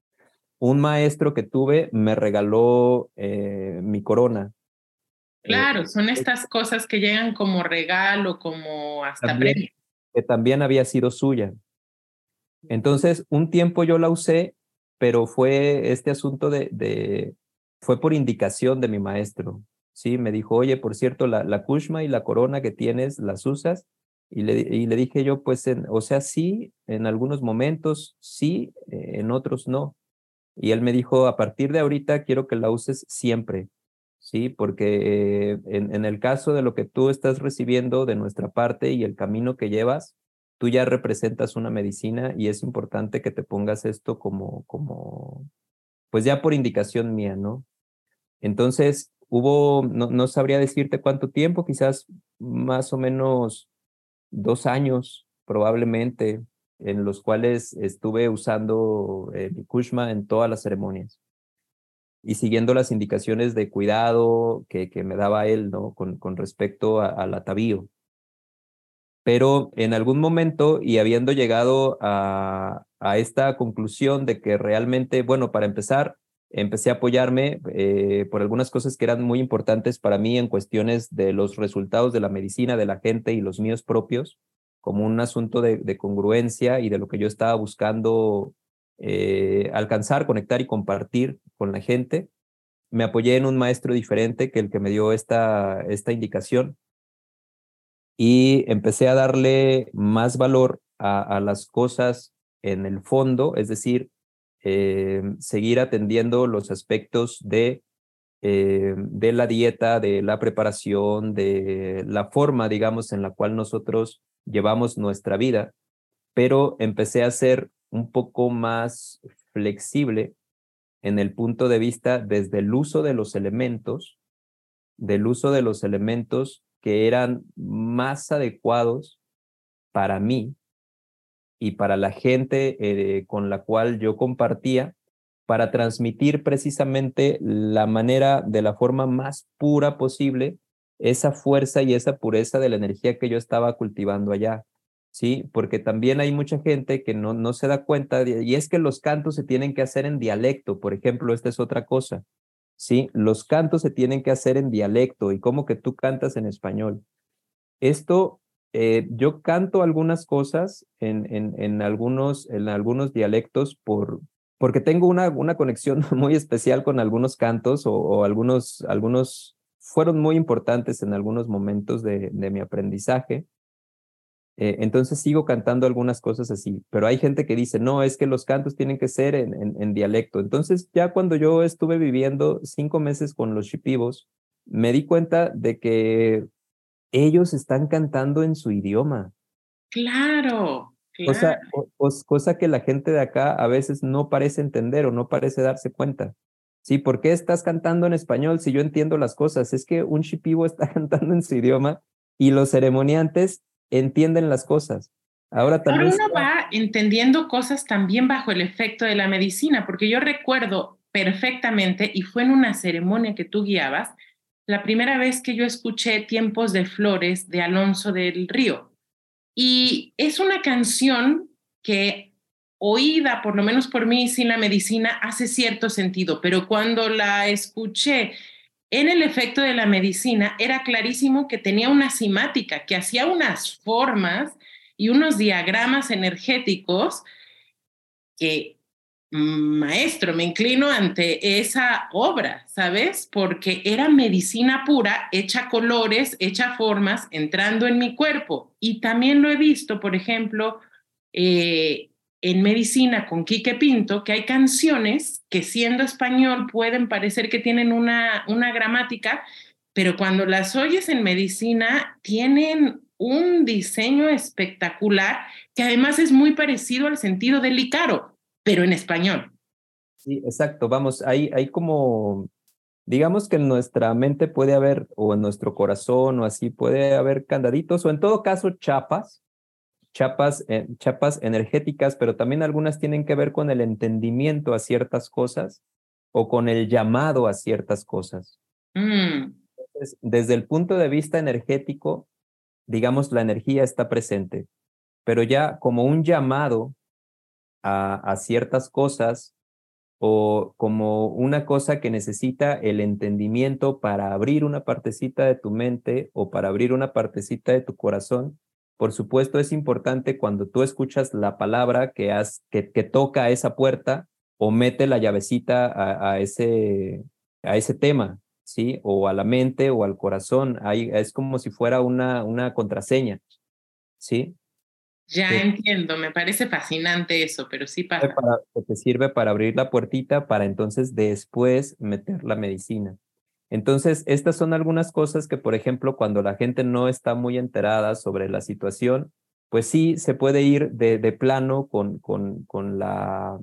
Un maestro que tuve me regaló eh, mi corona. Eh, claro, son estas cosas que llegan como regalo, como hasta premio. Que también había sido suya. Entonces, un tiempo yo la usé, pero fue este asunto de, fue por indicación de mi maestro. Sí, me dijo, oye, por cierto, la, la kushma y la corona que tienes, ¿las usas? Y le, dije yo, pues, o sea, sí, en algunos momentos sí, eh, en otros no. Y él me dijo, a partir de ahorita quiero que la uses siempre, ¿sí? Porque eh, en, en, el caso de lo que tú estás recibiendo de nuestra parte y el camino que llevas, tú ya representas una medicina y es importante que te pongas esto como, como, pues ya por indicación mía, ¿no? Entonces, hubo, no, no sabría decirte cuánto tiempo, quizás más o menos dos años probablemente, en los cuales estuve usando eh, mi Kushma en todas las ceremonias y siguiendo las indicaciones de cuidado que, que me daba él ¿no? con, con respecto al atavío. Pero en algún momento y habiendo llegado a, a esta conclusión de que realmente, bueno, para empezar, empecé a apoyarme eh, por algunas cosas que eran muy importantes para mí en cuestiones de los resultados de la medicina de la gente y los míos propios, como un asunto de, congruencia y de lo que yo estaba buscando eh, alcanzar, conectar y compartir con la gente. Me apoyé en un maestro diferente que el que me dio esta, esta indicación y empecé a darle más valor a, las cosas en el fondo, es decir, eh, seguir atendiendo los aspectos de, eh, de la dieta, de la preparación, de la forma, digamos, en la cual nosotros llevamos nuestra vida, pero empecé a ser un poco más flexible en el punto de vista desde el uso de los elementos, del uso de los elementos que eran más adecuados para mí y para la gente eh, con la cual yo compartía para transmitir precisamente la manera, de la forma más pura posible, esa fuerza y esa pureza de la energía que yo estaba cultivando allá. Sí, porque también hay mucha gente que no, no se da cuenta, y es que los cantos se tienen que hacer en dialecto, por ejemplo, esta es otra cosa. Sí, los cantos se tienen que hacer en dialecto y como que tú cantas en español. Esto eh, yo canto algunas cosas en, en, en, algunos, en algunos dialectos por, porque tengo una, una conexión muy especial con algunos cantos o, algunos, algunos fueron muy importantes en algunos momentos de, de mi aprendizaje. Eh, entonces sigo cantando algunas cosas así, pero hay gente que dice, no, es que los cantos tienen que ser en, en, en dialecto. Entonces ya cuando yo estuve viviendo cinco meses con los shipibos, me di cuenta de que ellos están cantando en su idioma. Claro. Cosa, cosa que la gente de acá a veces no parece entender o no parece darse cuenta. Sí, ¿por qué estás cantando en español si yo entiendo las cosas? Es que un shipibo está cantando en su idioma y los ceremoniantes entienden las cosas. Ahora también. uno va entendiendo cosas también bajo el efecto de la medicina, porque yo recuerdo perfectamente, y fue en una ceremonia que tú guiabas, la primera vez que yo escuché Tiempos de Flores de Alonso del Río. Y es una canción que oída, por lo menos por mí, sin la medicina, hace cierto sentido, pero cuando la escuché en el efecto de la medicina, era clarísimo que tenía una simática, que hacía unas formas y unos diagramas energéticos que maestro, me inclino ante esa obra, ¿sabes? Porque era medicina pura, hecha colores, hecha formas, entrando en mi cuerpo. Y también lo he visto, por ejemplo, eh, en medicina con Quique Pinto, que hay canciones que siendo español pueden parecer que tienen una, una gramática, pero cuando las oyes en medicina tienen un diseño espectacular que además es muy parecido al sentido del Icaro pero en español. Sí, exacto. Vamos, hay, hay como, digamos que en nuestra mente puede haber, o en nuestro corazón, o así, puede haber candaditos, o en todo caso chapas, chapas, eh, chapas energéticas, pero también algunas tienen que ver con el entendimiento a ciertas cosas o con el llamado a ciertas cosas. Mm. desde el punto de vista energético, digamos, la energía está presente, pero ya como un llamado a, a ciertas cosas o como una cosa que necesita el entendimiento para abrir una partecita de tu mente o para abrir una partecita de tu corazón, por supuesto es importante cuando tú escuchas la palabra que, has, que, que toca esa puerta o mete la llavecita a, a, ese, a ese tema, ¿sí? O a la mente o al corazón. Ahí es como si fuera una, una contraseña, ¿sí? Ya entiendo, me parece fascinante eso, pero sí pasa. Para, te sirve para abrir la puertita para entonces después meter la medicina. Entonces, estas son algunas cosas que, por ejemplo, cuando la gente no está muy enterada sobre la situación, pues sí se puede ir de, de plano con, con, con, la,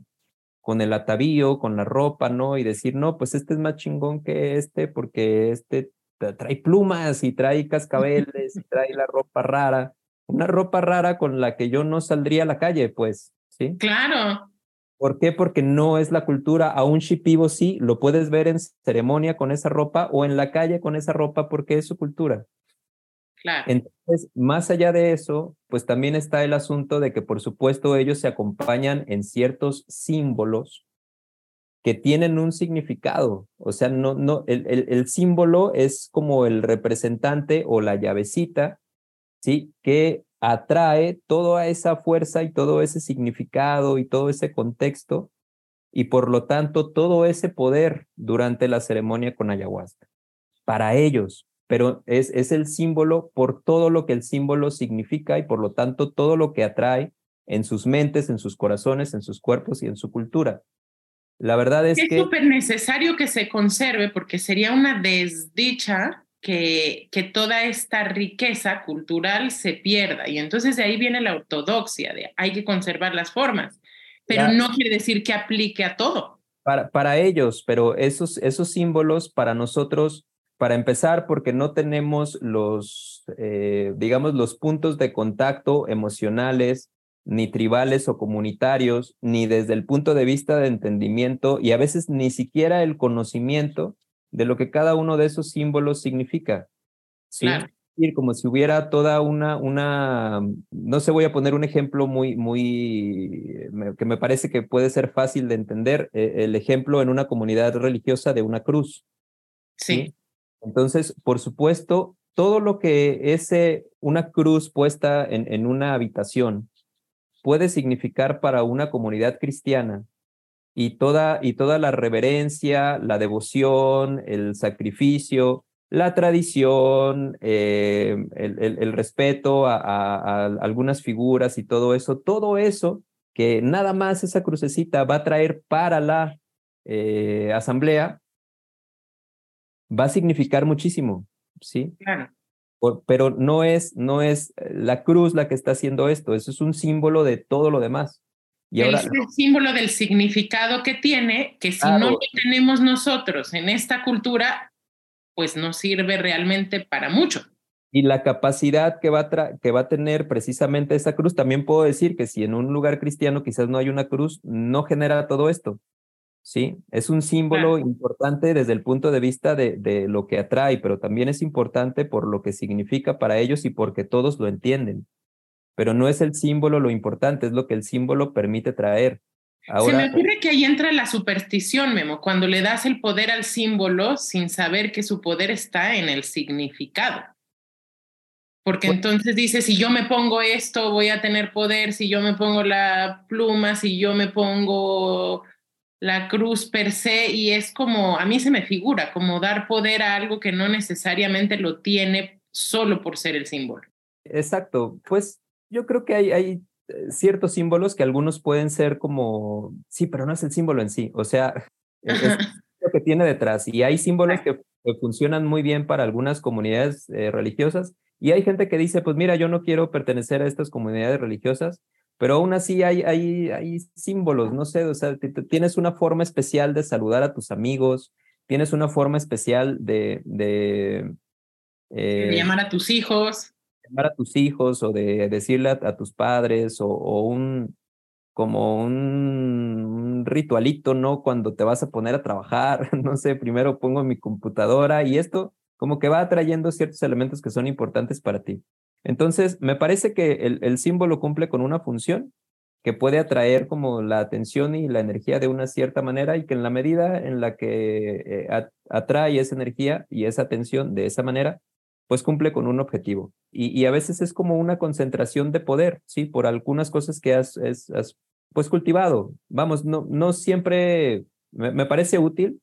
con el atavío, con la ropa, ¿no? Y decir, no, pues este es más chingón que este porque este trae plumas y trae cascabeles y trae la ropa rara una ropa rara con la que yo no saldría a la calle, pues, ¿sí? Claro. ¿Por qué? Porque no es la cultura. A un shipibo sí, lo puedes ver en ceremonia con esa ropa o en la calle con esa ropa porque es su cultura. Claro. Entonces, más allá de eso, pues también está el asunto de que, por supuesto, ellos se acompañan en ciertos símbolos que tienen un significado. O sea, no, no, el, el, el símbolo es como el representante o la llavecita ¿sí? Que atrae toda esa fuerza y todo ese significado y todo ese contexto y por lo tanto todo ese poder durante la ceremonia con ayahuasca. Para ellos, pero es, es el símbolo por todo lo que el símbolo significa y por lo tanto todo lo que atrae en sus mentes, en sus corazones, en sus cuerpos y en su cultura. La verdad es, es que... Es súper necesario que se conserve porque sería una desdicha que, que, toda esta riqueza cultural se pierda. Y entonces de ahí viene la ortodoxia, de hay que conservar las formas, pero ya. no quiere decir que aplique a todo. Para, para ellos, pero esos, esos símbolos para nosotros, para empezar, porque no tenemos los, eh, digamos, los puntos de contacto emocionales, ni tribales o comunitarios, ni desde el punto de vista de entendimiento y a veces ni siquiera el conocimiento de lo que cada uno de esos símbolos significa. ¿sí? Claro. Como si hubiera toda una, una, no sé, voy a poner un ejemplo muy, muy, que me parece que puede ser fácil de entender, eh, el ejemplo en una comunidad religiosa de una cruz. Sí. ¿sí? Entonces, por supuesto, todo lo que ese, una cruz puesta en, en una habitación puede significar para una comunidad cristiana, y toda, y toda la reverencia, la devoción, el sacrificio, la tradición, eh, el, el, el, respeto a, a, a, algunas figuras y todo eso, todo eso que nada más esa crucecita va a traer para la eh, asamblea, va a significar muchísimo, ¿sí? Claro. Por, pero no es, no es la cruz la que está haciendo esto, eso es un símbolo de todo lo demás. Y ahora, es el símbolo del significado que tiene, que si claro. no lo tenemos nosotros en esta cultura, pues no sirve realmente para mucho. Y la capacidad que va, a que va a tener precisamente esa cruz, también puedo decir que si en un lugar cristiano quizás no hay una cruz, no genera todo esto. Sí, es un símbolo claro. importante desde el punto de vista de, de lo que atrae, pero también es importante por lo que significa para ellos y porque todos lo entienden pero no es el símbolo lo importante, es lo que el símbolo permite traer. Ahora, Se me ocurre que ahí entra la superstición, Memo, cuando le das el poder al símbolo sin saber que su poder está en el significado. Porque pues, entonces dice, si yo me pongo esto, voy a tener poder, si yo me pongo la pluma, si yo me pongo la cruz per se, y es como, a mí se me figura, como dar poder a algo que no necesariamente lo tiene solo por ser el símbolo. Exacto, pues yo creo que hay, hay ciertos símbolos que algunos pueden ser como, sí, pero no es el símbolo en sí, o sea, es, es lo que tiene detrás. Y hay símbolos que, que funcionan muy bien para algunas comunidades eh, religiosas y hay gente que dice, pues mira, yo no quiero pertenecer a estas comunidades religiosas, pero aún así hay, hay, hay símbolos, no sé, o sea, tienes una forma especial de saludar a tus amigos, tienes una forma especial de... de, eh, de llamar a tus hijos llamar a tus hijos o de decirle a, tus padres o, un como un, ritualito, ¿no? Cuando te vas a poner a trabajar, no sé, primero pongo mi computadora y esto como que va atrayendo ciertos elementos que son importantes para ti. Entonces, me parece que el, el símbolo cumple con una función que puede atraer como la atención y la energía de una cierta manera y que en la medida en la que eh, atrae esa energía y esa atención de esa manera, pues cumple con un objetivo. Y, y, a veces es como una concentración de poder, ¿sí? Por algunas cosas que has, has, pues cultivado. Vamos, no, no siempre me, parece útil.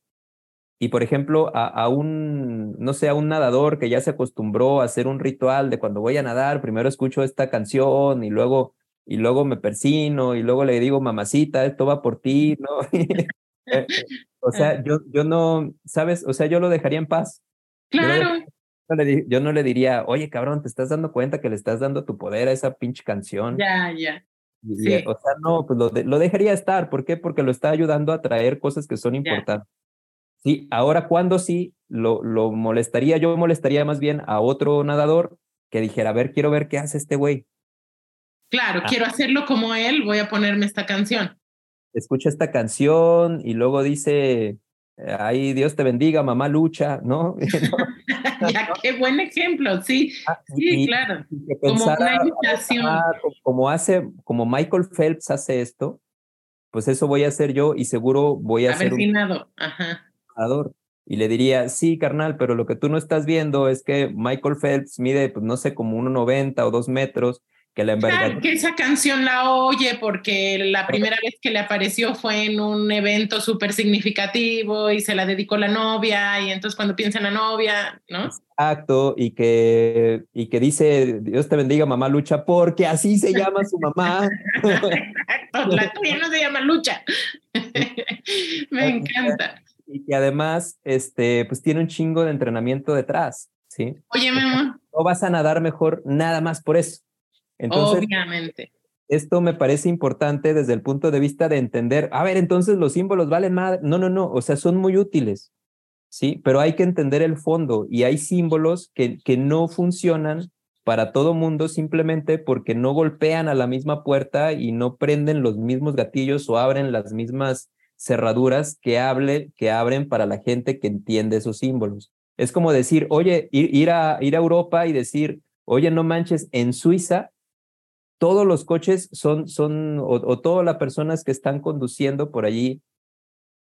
Y por ejemplo, a, a, un, no sé, a un nadador que ya se acostumbró a hacer un ritual de cuando voy a nadar, primero escucho esta canción y luego y luego me persino y luego le digo, mamacita, esto va por ti, ¿no? O sea, yo, yo no, ¿sabes? O sea, yo lo dejaría en paz. Claro. Yo, no le diría, oye, cabrón, ¿te estás dando cuenta que le estás dando tu poder a esa pinche canción? Ya, ya. Sí. O sea, no, pues lo, lo, dejaría estar. ¿Por qué? Porque lo está ayudando a traer cosas que son importantes. Sí, ahora cuando sí, lo, lo molestaría, yo molestaría más bien a otro nadador que dijera, a ver, quiero ver qué hace este güey. Claro, ah. quiero hacerlo como él, voy a ponerme esta canción. Escucha esta canción y luego dice, ay, Dios te bendiga, mamá lucha, ¿no? ya, qué buen ejemplo, sí, ah, sí, claro. como una invitación. como hace, como Michael Phelps hace esto, pues eso voy a hacer yo y seguro voy a, ser un ajá. Y le diría, sí, carnal, pero lo que tú no estás viendo es que Michael Phelps mide, pues no sé, como 1,90 o 2 metros que la Claro, que esa canción la oye porque la primera vez que le apareció fue en un evento súper significativo y se la dedicó la novia y entonces cuando piensa en la novia, ¿no? Exacto, y que, y que dice, Dios te bendiga mamá Lucha, porque así se llama su mamá. Exacto, la tuya no se llama Lucha. Me encanta. Y que además, este, pues tiene un chingo de entrenamiento detrás, ¿sí? Oye, mamá. No vas a nadar mejor nada más por eso. Obviamente. Esto me parece importante desde el punto de vista de entender, a ver, entonces los símbolos valen más. No, no, no, o sea, son muy útiles, ¿sí? Pero hay que entender el fondo y hay símbolos que, que no funcionan para todo mundo simplemente porque no golpean a la misma puerta y no prenden los mismos gatillos o abren las mismas cerraduras que, hable, que abren para la gente que entiende esos símbolos. Es como decir, oye, ir, a, ir a Europa y decir, oye, no manches, en Suiza todos los coches son, son o, todas las personas que están conduciendo por allí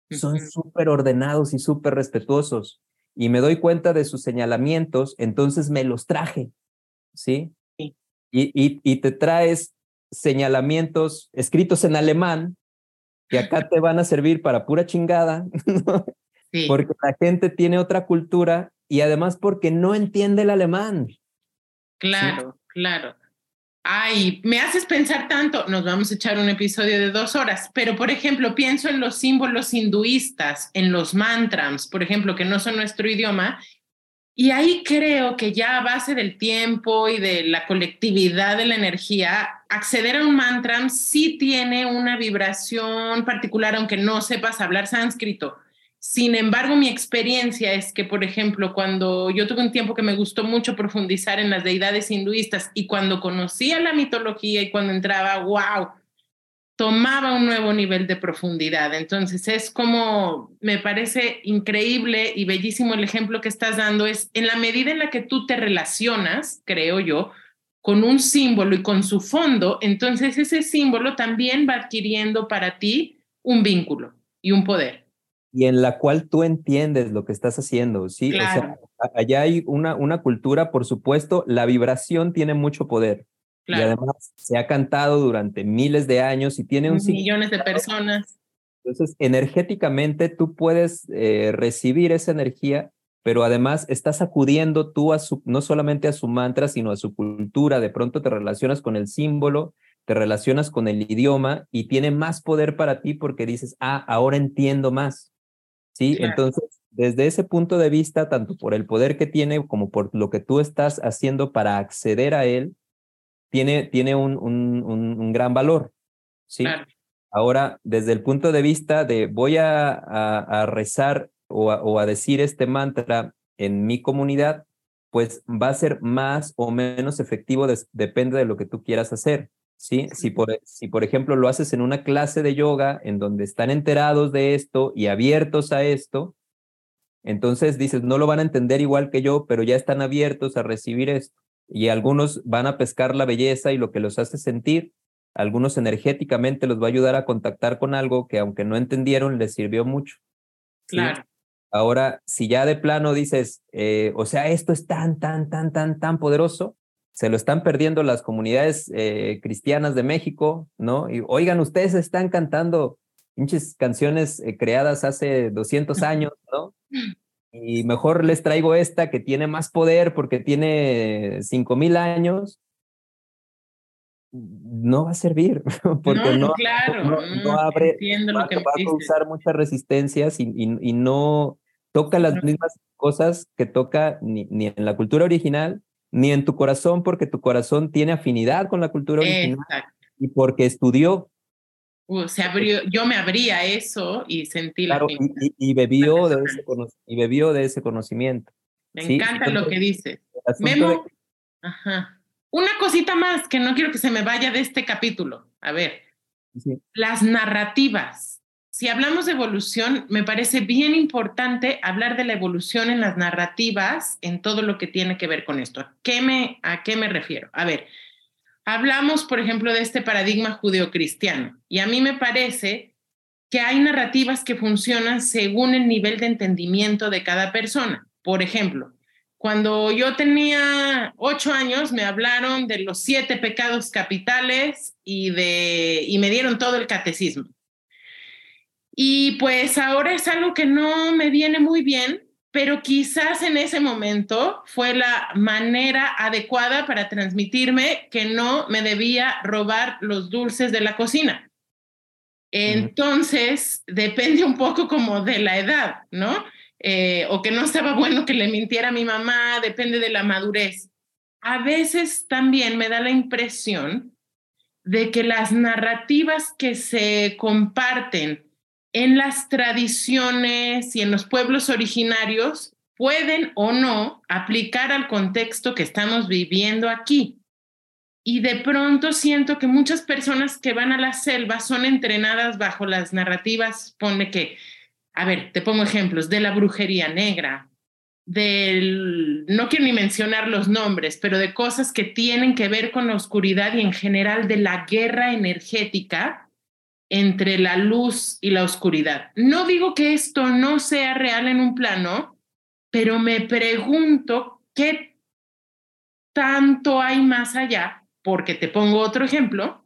son súper ordenados y súper respetuosos. Y me doy cuenta de sus señalamientos, entonces me los traje, ¿sí? Y, y, y te traes señalamientos escritos en alemán que acá te van a servir para pura chingada, porque la gente tiene otra cultura y además porque no entiende el alemán. Claro, claro. Ay, me haces pensar tanto, nos vamos a echar un episodio de dos horas, pero por ejemplo, pienso en los símbolos hinduistas, en los mantras, por ejemplo, que no son nuestro idioma, y ahí creo que ya a base del tiempo y de la colectividad de la energía, acceder a un mantra sí tiene una vibración particular, aunque no sepas hablar sánscrito. Sin embargo, mi experiencia es que, por ejemplo, cuando yo tuve un tiempo que me gustó mucho profundizar en las deidades hinduistas y cuando conocía la mitología y cuando entraba, wow, tomaba un nuevo nivel de profundidad. Entonces es como, me parece increíble y bellísimo el ejemplo que estás dando, es en la medida en la que tú te relacionas, creo yo, con un símbolo y con su fondo, entonces ese símbolo también va adquiriendo para ti un vínculo y un poder y en la cual tú entiendes lo que estás haciendo, ¿sí? O sea, allá hay una, una cultura, por supuesto, la vibración tiene mucho poder. Y además se ha cantado durante miles de años y tiene un... Millones de personas. Entonces, energéticamente tú puedes eh, recibir esa energía, pero además estás acudiendo tú a su, no solamente a su mantra, sino a su cultura. De pronto te relacionas con el símbolo, te relacionas con el idioma y tiene más poder para ti porque dices, ah, ahora entiendo más. ¿Sí? Entonces, desde ese punto de vista, tanto por el poder que tiene como por lo que tú estás haciendo para acceder a él, tiene, tiene un, un, un, gran valor, ¿sí? Ahora, desde el punto de vista de voy a, a, rezar o a, o a decir este mantra en mi comunidad, pues va a ser más o menos efectivo, depende de lo que tú quieras hacer. ¿Sí? Si por, si por ejemplo lo haces en una clase de yoga en donde están enterados de esto y abiertos a esto, entonces dices, no lo van a entender igual que yo, pero ya están abiertos a recibir esto. Y algunos van a pescar la belleza y lo que los hace sentir. Algunos energéticamente los va a ayudar a contactar con algo que aunque no entendieron, les sirvió mucho. Claro. Ahora, si ya de plano dices, eh, o sea, esto es tan, tan, tan, tan, tan poderoso, se lo están perdiendo las comunidades eh, cristianas de México, ¿no? Y oigan, ustedes están cantando pinches canciones eh, creadas hace 200 años, ¿no? Y mejor les traigo esta que tiene más poder porque tiene 5000 años. No va a servir, porque no, claro, no, abre, va, a causar muchas resistencias y, y, no toca las mismas cosas que toca ni, ni en la cultura original ni en tu corazón porque tu corazón tiene afinidad con la cultura original y porque estudió. Uh, se abrió, yo me abría eso y sentí la y, y, bebió de ese y bebió de ese conocimiento. Me encanta lo que dices. Memo, ajá. Una cosita más que no quiero que se me vaya de este capítulo. A ver, las narrativas si hablamos de evolución, me parece bien importante hablar de la evolución en las narrativas, en todo lo que tiene que ver con esto. ¿A qué me, refiero? A ver, hablamos, por ejemplo, de este paradigma judeocristiano, y a mí me parece que hay narrativas que funcionan según el nivel de entendimiento de cada persona. Por ejemplo, cuando yo tenía ocho años, me hablaron de los siete pecados capitales y, de, y me dieron todo el catecismo. Y pues ahora es algo que no me viene muy bien, pero quizás en ese momento fue la manera adecuada para transmitirme que no me debía robar los dulces de la cocina. Entonces, depende un poco como de la edad, ¿no? Eh, o que no estaba bueno que le mintiera a mi mamá, depende de la madurez. A veces también me da la impresión de que las narrativas que se comparten en las tradiciones y en los pueblos originarios pueden o no aplicar al contexto que estamos viviendo aquí. Y de pronto siento que muchas personas que van a la selva son entrenadas bajo las narrativas, pone que, a ver, te pongo ejemplos, de la brujería negra, del, no quiero ni mencionar los nombres, pero de cosas que tienen que ver con la oscuridad y en general de la guerra energética entre la luz y la oscuridad. No digo que esto no sea real en un plano, pero me pregunto qué tanto hay más allá, porque te pongo otro ejemplo.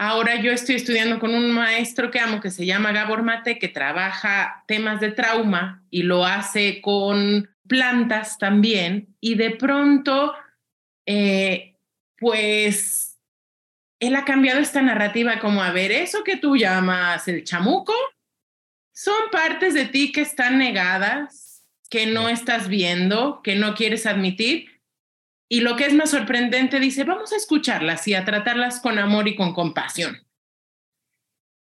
Ahora yo estoy estudiando con un maestro que amo que se llama Gabor Mate, que trabaja temas de trauma y lo hace con plantas también. Y de pronto, eh, pues él ha cambiado esta narrativa como, a ver, eso que tú llamas el chamuco, son partes de ti que están negadas, que no estás viendo, que no quieres admitir. Y lo que es más sorprendente, dice, vamos a escucharlas y a tratarlas con amor y con compasión.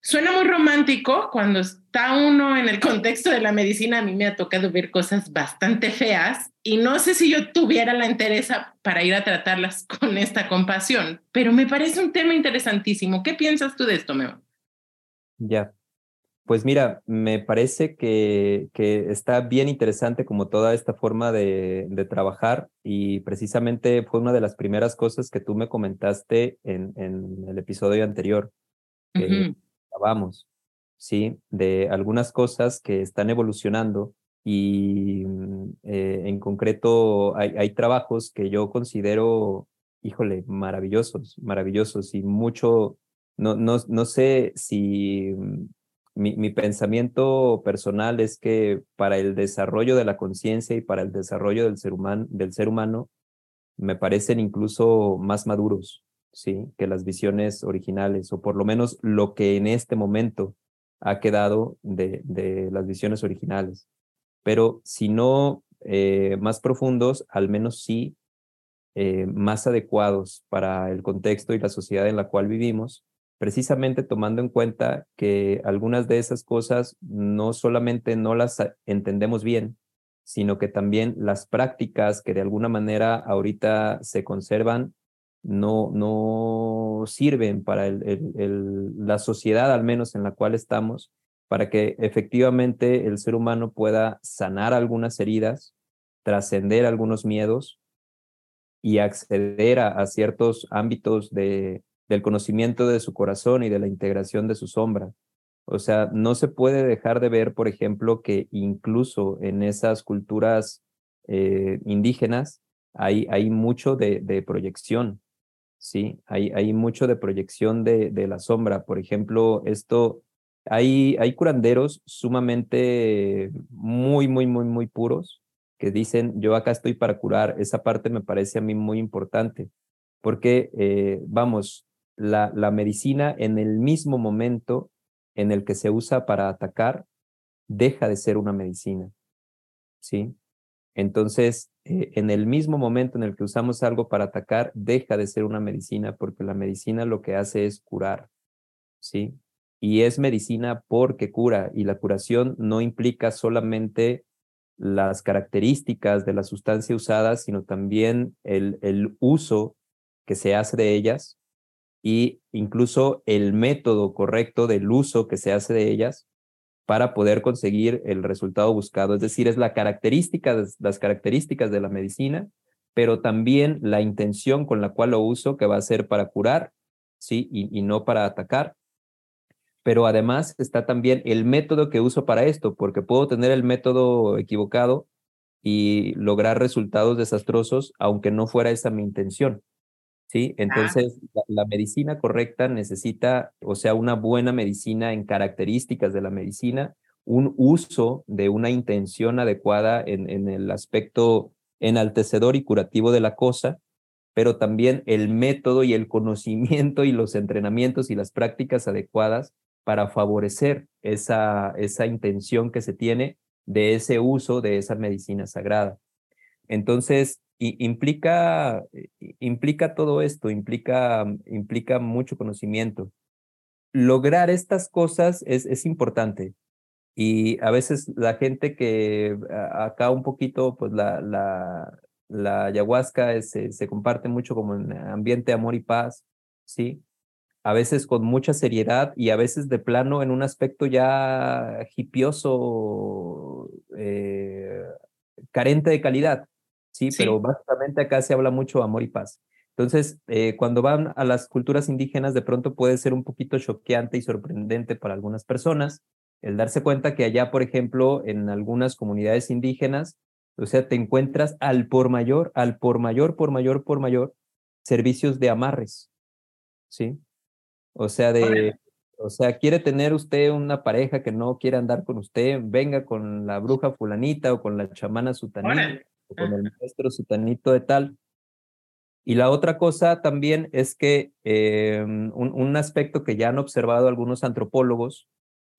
Suena muy romántico cuando está uno en el contexto de la medicina. A mí me ha tocado ver cosas bastante feas y no sé si yo tuviera la interés para ir a tratarlas con esta compasión, pero me parece un tema interesantísimo. ¿Qué piensas tú de esto, Meo? Ya, pues mira, me parece que, que, está bien interesante como toda esta forma de, de, trabajar y precisamente fue una de las primeras cosas que tú me comentaste en, en el episodio anterior vamos, ¿sí? De algunas cosas que están evolucionando y mm, eh, en concreto hay, hay, trabajos que yo considero, híjole, maravillosos, maravillosos y mucho, no, no, no sé si mm, mi, mi pensamiento personal es que para el desarrollo de la conciencia y para el desarrollo del ser, humano, del ser humano me parecen incluso más maduros, ¿sí? que las visiones originales, o por lo menos lo que en este momento ha quedado de, de las visiones originales. Pero si no eh, más profundos, al menos sí eh, más adecuados para el contexto y la sociedad en la cual vivimos, precisamente tomando en cuenta que algunas de esas cosas no solamente no las entendemos bien, sino que también las prácticas que de alguna manera ahorita se conservan no, no sirven para la sociedad, al menos en la cual estamos, para que efectivamente el ser humano pueda sanar algunas heridas, trascender algunos miedos y acceder a, ciertos ámbitos de, del conocimiento de su corazón y de la integración de su sombra. O sea, no se puede dejar de ver, por ejemplo, que incluso en esas culturas eh, indígenas hay, hay mucho de, proyección, ¿sí? Hay, hay mucho de proyección de, de la sombra. Por ejemplo, esto, hay, hay curanderos sumamente muy, muy, muy, muy puros que dicen, yo acá estoy para curar. Esa parte me parece a mí muy importante, porque, eh, vamos, la, la medicina en el mismo momento en el que se usa para atacar, deja de ser una medicina. ¿Sí? Entonces, eh, en el mismo momento en el que usamos algo para atacar, deja de ser una medicina, porque la medicina lo que hace es curar. ¿Sí? Y es medicina porque cura, y la curación no implica solamente las características de la sustancia usada, sino también el, el uso que se hace de ellas y incluso el método correcto del uso que se hace de ellas para poder conseguir el resultado buscado. Es decir, es la característica, las características de la medicina, pero también la intención con la cual lo uso, que va a ser para curar, ¿sí? Y, y no para atacar. Pero además está también el método que uso para esto, porque puedo tener el método equivocado y lograr resultados desastrosos, aunque no fuera esa mi intención. ¿Sí? Entonces, la, medicina correcta necesita, o sea, una buena medicina en características de la medicina, un uso de una intención adecuada en, en el aspecto enaltecedor y curativo de la cosa, pero también el método y el conocimiento y los entrenamientos y las prácticas adecuadas para favorecer esa, esa intención que se tiene de ese uso de esa medicina sagrada. Entonces, implica, implica todo esto, implica, implica mucho conocimiento. Lograr estas cosas es, es importante. Y a veces la gente que acá un poquito, pues la, la, la ayahuasca se, se comparte mucho como en ambiente amor y paz, ¿sí? A veces con mucha seriedad y a veces de plano en un aspecto ya hipioso, eh, carente de calidad. ¿Sí? Pero básicamente acá se habla mucho amor y paz. Entonces, eh, cuando van a las culturas indígenas, de pronto puede ser un poquito choqueante y sorprendente para algunas personas el darse cuenta que allá, por ejemplo, en algunas comunidades indígenas, o sea, te encuentras al por mayor, al por mayor, por mayor, por mayor, servicios de amarres, ¿sí? O sea, de, o sea, quiere tener usted una pareja que no quiere andar con usted, venga con la bruja fulanita o con la chamana sutanita con el maestro sutanito de tal. Y la otra cosa también es que em, un, aspecto que ya han observado algunos antropólogos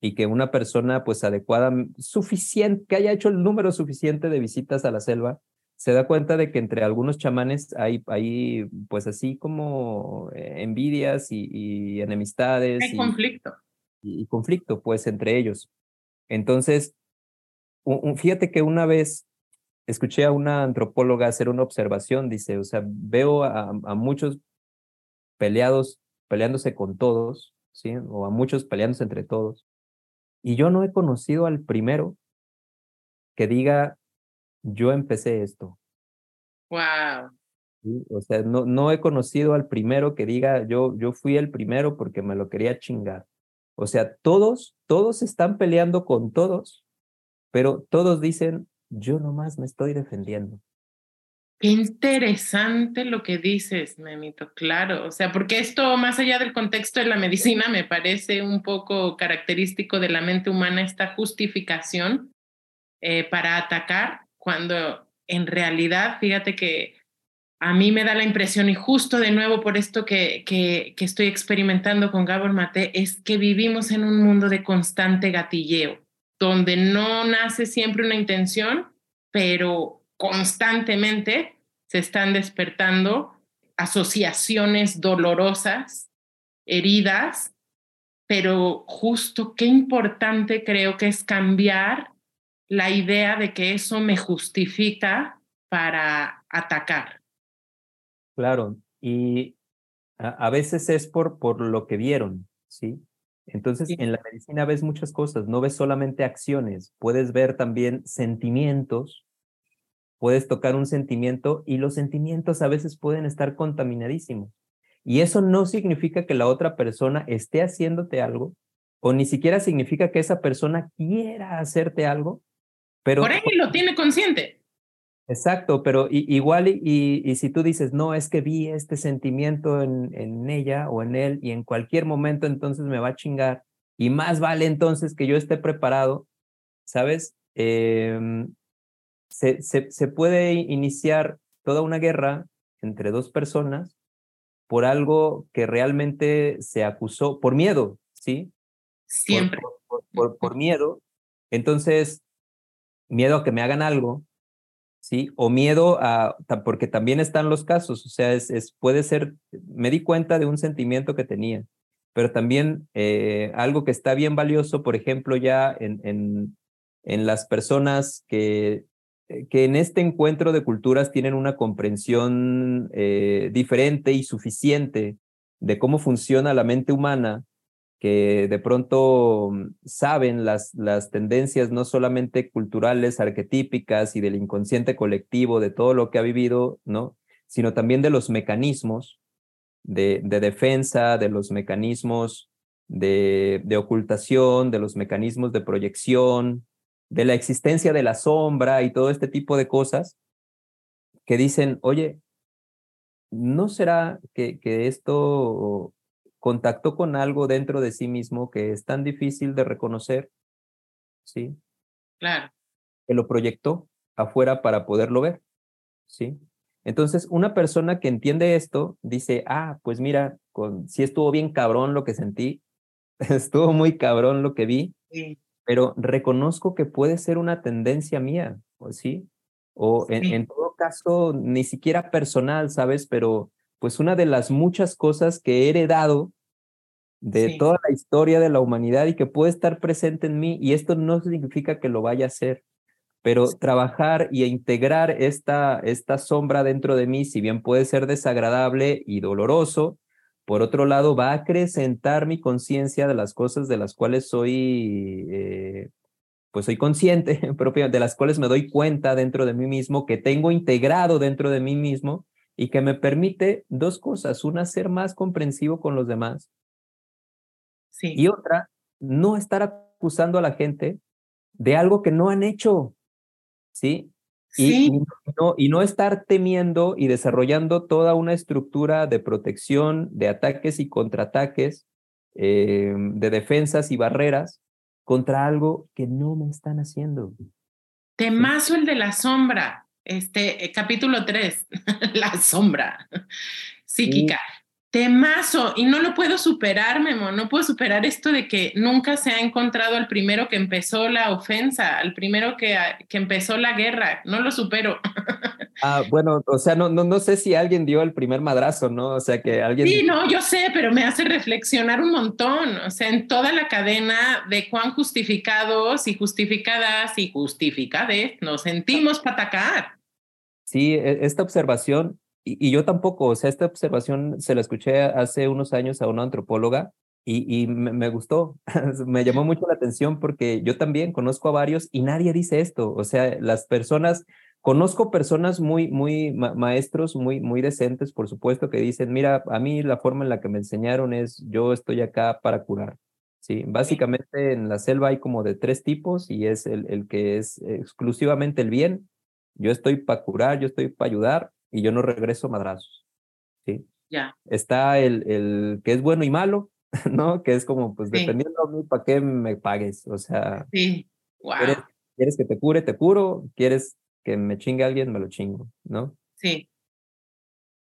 y que una persona pues adecuada, suficiente, que haya hecho el número suficiente de visitas a la selva, se da cuenta de que entre algunos chamanes hay, hay pues así como eh, envidias y, enemistades. Hay conflicto. Y, conflicto pues entre ellos. Entonces, fíjate que una vez escuché a una antropóloga hacer una observación, dice, o sea, veo a, muchos peleados, peleándose con todos, ¿sí? O a muchos peleándose entre todos. Y yo no he conocido al primero que diga, yo empecé esto. Wow. O sea, no, no he conocido al primero que diga, yo, yo fui el primero porque me lo quería chingar. O sea, todos, todos están peleando con todos, pero todos dicen, yo nomás me estoy defendiendo. Qué interesante lo que dices, Memito, claro. O sea, porque esto, más allá del contexto de la medicina, me parece un poco característico de la mente humana esta justificación eh, para atacar, cuando en realidad, fíjate que a mí me da la impresión, y justo de nuevo por esto que, que, que estoy experimentando con Gabor Mate, es que vivimos en un mundo de constante gatilleo donde no nace siempre una intención, pero constantemente se están despertando asociaciones dolorosas, heridas, pero justo qué importante creo que es cambiar la idea de que eso me justifica para atacar. Claro, y a, veces es por, por lo que vieron, ¿sí? Entonces, en la medicina ves muchas cosas, no ves solamente acciones, puedes ver también sentimientos, puedes tocar un sentimiento y los sentimientos a veces pueden estar contaminadísimos. Y eso no significa que la otra persona esté haciéndote algo, o ni siquiera significa que esa persona quiera hacerte algo, pero... Por ahí lo tiene consciente. Exacto, pero igual y, y, si tú dices, no, es que vi este sentimiento en, en ella o en él y en cualquier momento entonces me va a chingar y más vale entonces que yo esté preparado, ¿sabes? Em, se, se, se puede iniciar toda una guerra entre dos personas por algo que realmente se acusó, por miedo, ¿sí? Siempre. Por, por, por, miedo. Entonces, miedo a que me hagan algo, ¿sí? O miedo a, porque también están los casos, o sea, es, puede ser, me di cuenta de un sentimiento que tenía, pero también eh, algo que está bien valioso, por ejemplo, ya en, en, en las personas que, eh, que en este encuentro de culturas tienen una comprensión eh, diferente y suficiente de cómo funciona la mente humana, que de pronto mm, saben las, las tendencias no solamente culturales, arquetípicas y del inconsciente colectivo, de todo lo que ha vivido, ¿no? Sino también de los mecanismos de, de defensa, de los mecanismos de, de ocultación, de los mecanismos de proyección, de la existencia de la sombra y todo este tipo de cosas que dicen, oye, ¿no será que, que esto contactó con algo dentro de sí mismo que es tan difícil de reconocer, ¿sí? Claro. Que lo proyectó afuera para poderlo ver, ¿sí? Entonces, una persona que entiende esto dice, ah, pues mira, con, sí estuvo bien cabrón lo que sentí, estuvo muy cabrón lo que vi, pero reconozco que puede ser una tendencia mía, ¿sí? O en, en todo caso, ni siquiera personal, ¿sabes? Pero pues una de las muchas cosas que he heredado de toda la historia de la humanidad y que puede estar presente en mí y esto no significa que lo vaya a hacer, pero trabajar y integrar esta, esta sombra dentro de mí, si bien puede ser desagradable y doloroso, por otro lado va a acrecentar mi conciencia de las cosas de las cuales soy, eh, pues soy consciente, de las cuales me doy cuenta dentro de mí mismo, que tengo integrado dentro de mí mismo y que me permite dos cosas. Una, ser más comprensivo con los demás y otra, no estar acusando a la gente de algo que no han hecho, ¿sí? Y, no, y no estar temiendo y desarrollando toda una estructura de protección, de ataques y contraataques, eh, de defensas y barreras contra algo que no me están haciendo. Temazo el de la sombra, este eh, capítulo 3, la sombra psíquica. Temazo, y no lo puedo superar, Memo, no puedo superar esto de que nunca se ha encontrado al primero que empezó la ofensa, al primero que, que empezó la guerra, no lo supero. Ah, bueno, o sea, no, no, no sé si alguien dio el primer madrazo, ¿no? O sea, que alguien... Sí, no, yo sé, pero me hace reflexionar un montón, o sea, en toda la cadena de cuán justificados y justificadas y justificades nos sentimos para atacar. Sí, e, esta observación y, yo tampoco, o sea, esta observación se la escuché hace unos años a una antropóloga y, y me, gustó, me llamó mucho la atención porque yo también conozco a varios y nadie dice esto, o sea, las personas, conozco personas muy, muy maestros, muy, muy decentes, por supuesto, que dicen, mira, a mí la forma en la que me enseñaron es, yo estoy acá para curar. Sí, básicamente en la selva hay como de tres tipos y es el, el que es exclusivamente el bien. Yo estoy para curar, yo estoy para ayudar y yo no regreso madrazos. ¿sí? Ya. Está el, el que es bueno y malo, ¿no? Que es como, pues dependiendo de mí, ¿para qué me pagues? O sea, sí. Wow. ¿quieres, que te cure? Te curo. ¿Quieres que me chingue alguien? Me lo chingo, ¿no? Sí.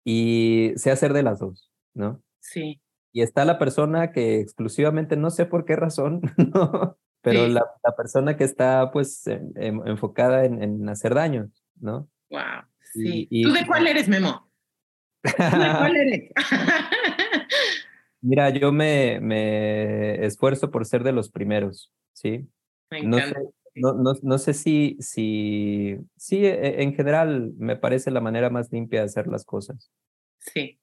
Y sé hacer de las dos, ¿no? Sí. Y está la persona que exclusivamente, no sé por qué razón, ¿no? Pero la, la, persona que está, pues, enfocada en, en hacer daño, ¿no? Wow. Sí. ¿Tú de cuál eres, Memo? ¿De cuál eres? Mira, yo me, me esfuerzo por ser de los primeros, ¿sí? Me no sé, no, no, no, sé si, si, sí, e, en general me parece la manera más limpia de hacer las cosas. Sí.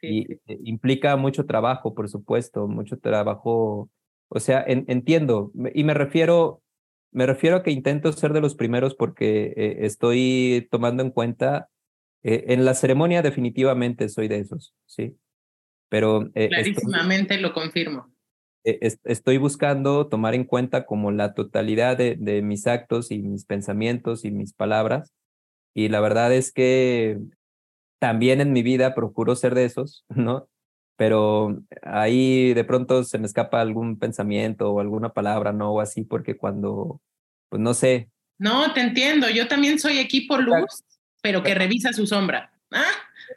sí y e, implica mucho trabajo, por supuesto, mucho trabajo. O sea, entiendo, y me refiero, me refiero a que intento ser de los primeros porque eh, estoy tomando en cuenta, eh, en la ceremonia definitivamente soy de esos, ¿sí? Pero... Eh, Clarísimamente lo confirmo. E, estoy buscando tomar en cuenta como la totalidad de, de mis actos y mis pensamientos y mis palabras. Y la verdad es que también en mi vida procuro ser de esos, ¿no? Pero ahí de pronto se me escapa algún pensamiento o alguna palabra, ¿no? O así, porque cuando, pues no sé. No, te entiendo. Yo también soy equipo luz, pero que revisa su sombra. ¿Ah?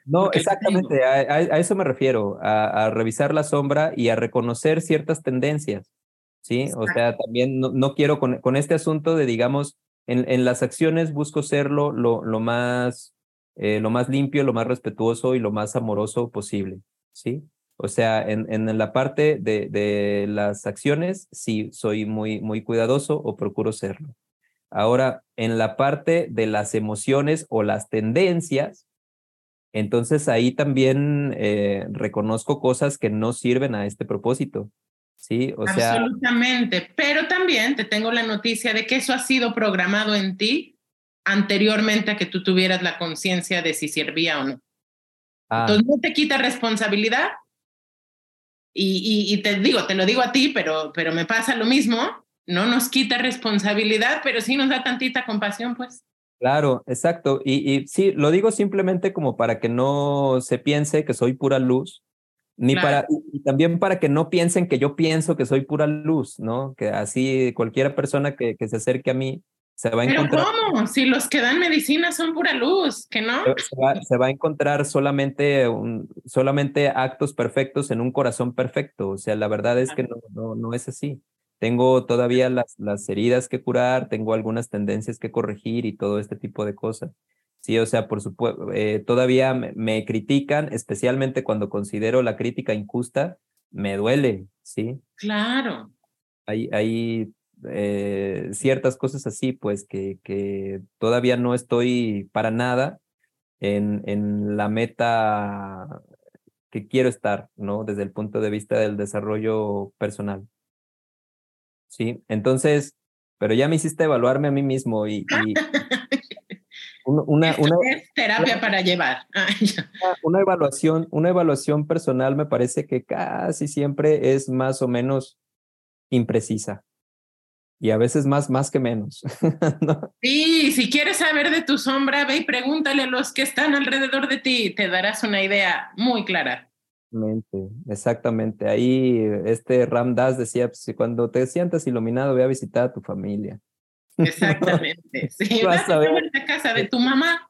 No, exactamente, a, eso me refiero, a, revisar la sombra y a reconocer ciertas tendencias, ¿sí? O sea, también no, quiero con, con, este asunto de, digamos, en, en las acciones busco serlo lo, lo, más, eh, lo más limpio, lo más respetuoso y lo más amoroso posible, ¿sí? O sea, en, en la parte de, de las acciones, sí, soy muy, muy cuidadoso o procuro serlo. Ahora, en la parte de las emociones o las tendencias, entonces ahí también eh, reconozco cosas que no sirven a este propósito. Sí, o sea. Absolutamente, pero también te tengo la noticia de que eso ha sido programado en ti anteriormente a que tú tuvieras la conciencia de si servía o no. Ah. Entonces no te quita responsabilidad. Y, y, te digo, te lo digo a ti, pero, pero me pasa lo mismo. No nos quita responsabilidad, pero sí nos da tantita compasión, pues. Claro, exacto. Y, y, sí, lo digo simplemente como para que no se piense que soy pura luz, ni para, y también para que no piensen que yo pienso que soy pura luz, ¿no? Que así cualquiera persona que, que se acerque a mí se va a ¿Pero encontrar. ¿Cómo? Si los que dan medicina son pura luz, ¿que no? Se va, se va a encontrar solamente, un, solamente actos perfectos en un corazón perfecto. O sea, la verdad es que no, no, no es así tengo todavía las, las heridas que curar, tengo algunas tendencias que corregir y todo este tipo de cosas. Sí, o sea, por supuesto, eh, todavía me, critican, especialmente cuando considero la crítica injusta, me duele, ¿sí? Claro. Hay, hay eh, ciertas cosas así, pues, que, que todavía no estoy para nada en, en la meta que quiero estar, ¿no? Desde el punto de vista del desarrollo personal. Sí, entonces, pero ya me hiciste evaluarme a mí mismo y... una, una, es terapia para llevar. una, evaluación, una evaluación personal me parece que casi siempre es más o menos imprecisa y a veces más, más que menos. Sí, si quieres saber de tu sombra, ve y pregúntale a los que están alrededor de ti, te darás una idea muy clara. Exactamente, exactamente. Ahí este Ram Das decía, pues, cuando te sientas iluminado, ve a visitar a tu familia. Exactamente. Sí, vas, a ver la casa de tu mamá.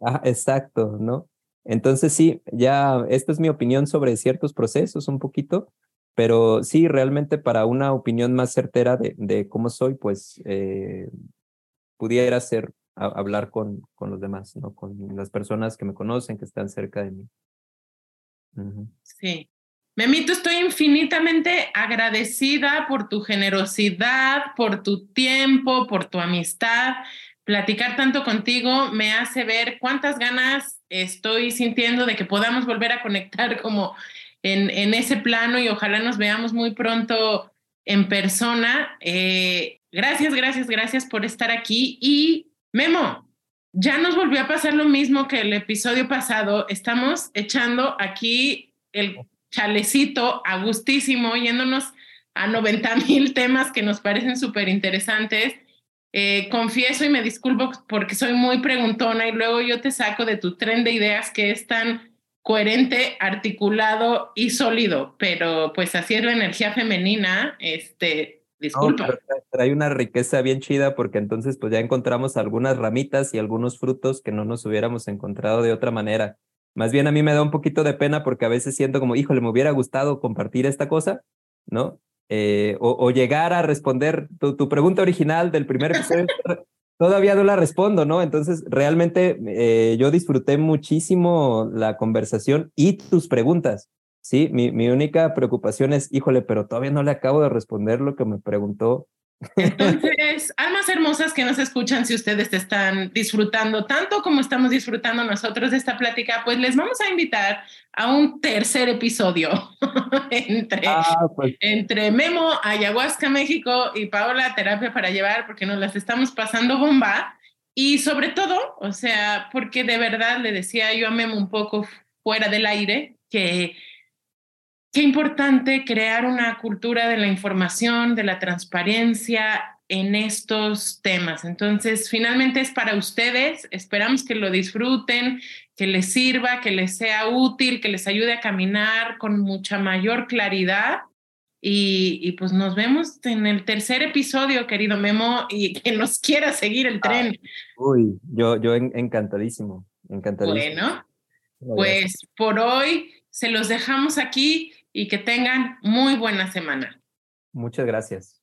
Ah, exacto, ¿no? Entonces sí, ya esta es mi opinión sobre ciertos procesos un poquito, pero sí, realmente para una opinión más certera de, cómo soy, pues eh, pudiera ser hablar con, con los demás, ¿no? Con las personas que me conocen, que están cerca de mí. Sí. Memito, estoy infinitamente agradecida por tu generosidad, por tu tiempo, por tu amistad. Platicar tanto contigo me hace ver cuántas ganas estoy sintiendo de que podamos volver a conectar como en, ese plano y ojalá nos veamos muy pronto en persona. Eh, gracias, gracias, gracias por estar aquí. Y Memo, ya nos volvió a pasar lo mismo que el episodio pasado. Estamos echando aquí el chalecito a gustísimo, yéndonos a 90 mil temas que nos parecen súper interesantes. Eh, confieso y me disculpo porque soy muy preguntona y luego yo te saco de tu tren de ideas que es tan coherente, articulado y sólido, pero pues así es la energía femenina, este, Disculpa. trae una riqueza bien chida porque entonces pues ya encontramos algunas ramitas y algunos frutos que no nos hubiéramos encontrado de otra manera. Más bien a mí me da un poquito de pena porque a veces siento como, híjole, me hubiera gustado compartir esta cosa, ¿no? Eh, o, llegar a responder tu, pregunta original del primer episodio. todavía no la respondo, ¿no? Entonces, realmente eh, yo disfruté muchísimo la conversación y tus preguntas. Sí, mi, mi única preocupación es, híjole, pero todavía no le acabo de responder lo que me preguntó Entonces, almas hermosas que nos escuchan, si ustedes están disfrutando tanto como estamos disfrutando nosotros de esta plática, pues les vamos a invitar a un tercer episodio entre, ah, pues. entre Memo, Ayahuasca México y Paola Terapia para Llevar, porque nos las estamos pasando bomba. Y sobre todo, o sea, porque de verdad le decía yo a Memo un poco fuera del aire que Qué importante crear una cultura de la información, de la transparencia en estos temas. Entonces, finalmente es para ustedes. Esperamos que lo disfruten, que les sirva, que les sea útil, que les ayude a caminar con mucha mayor claridad. Y, pues nos vemos en el tercer episodio, querido Memo, y que nos quiera seguir el tren. uy, yo, yo encantadísimo, encantadísimo. Bueno, pues por hoy se los dejamos aquí y que tengan muy buena semana. Muchas gracias.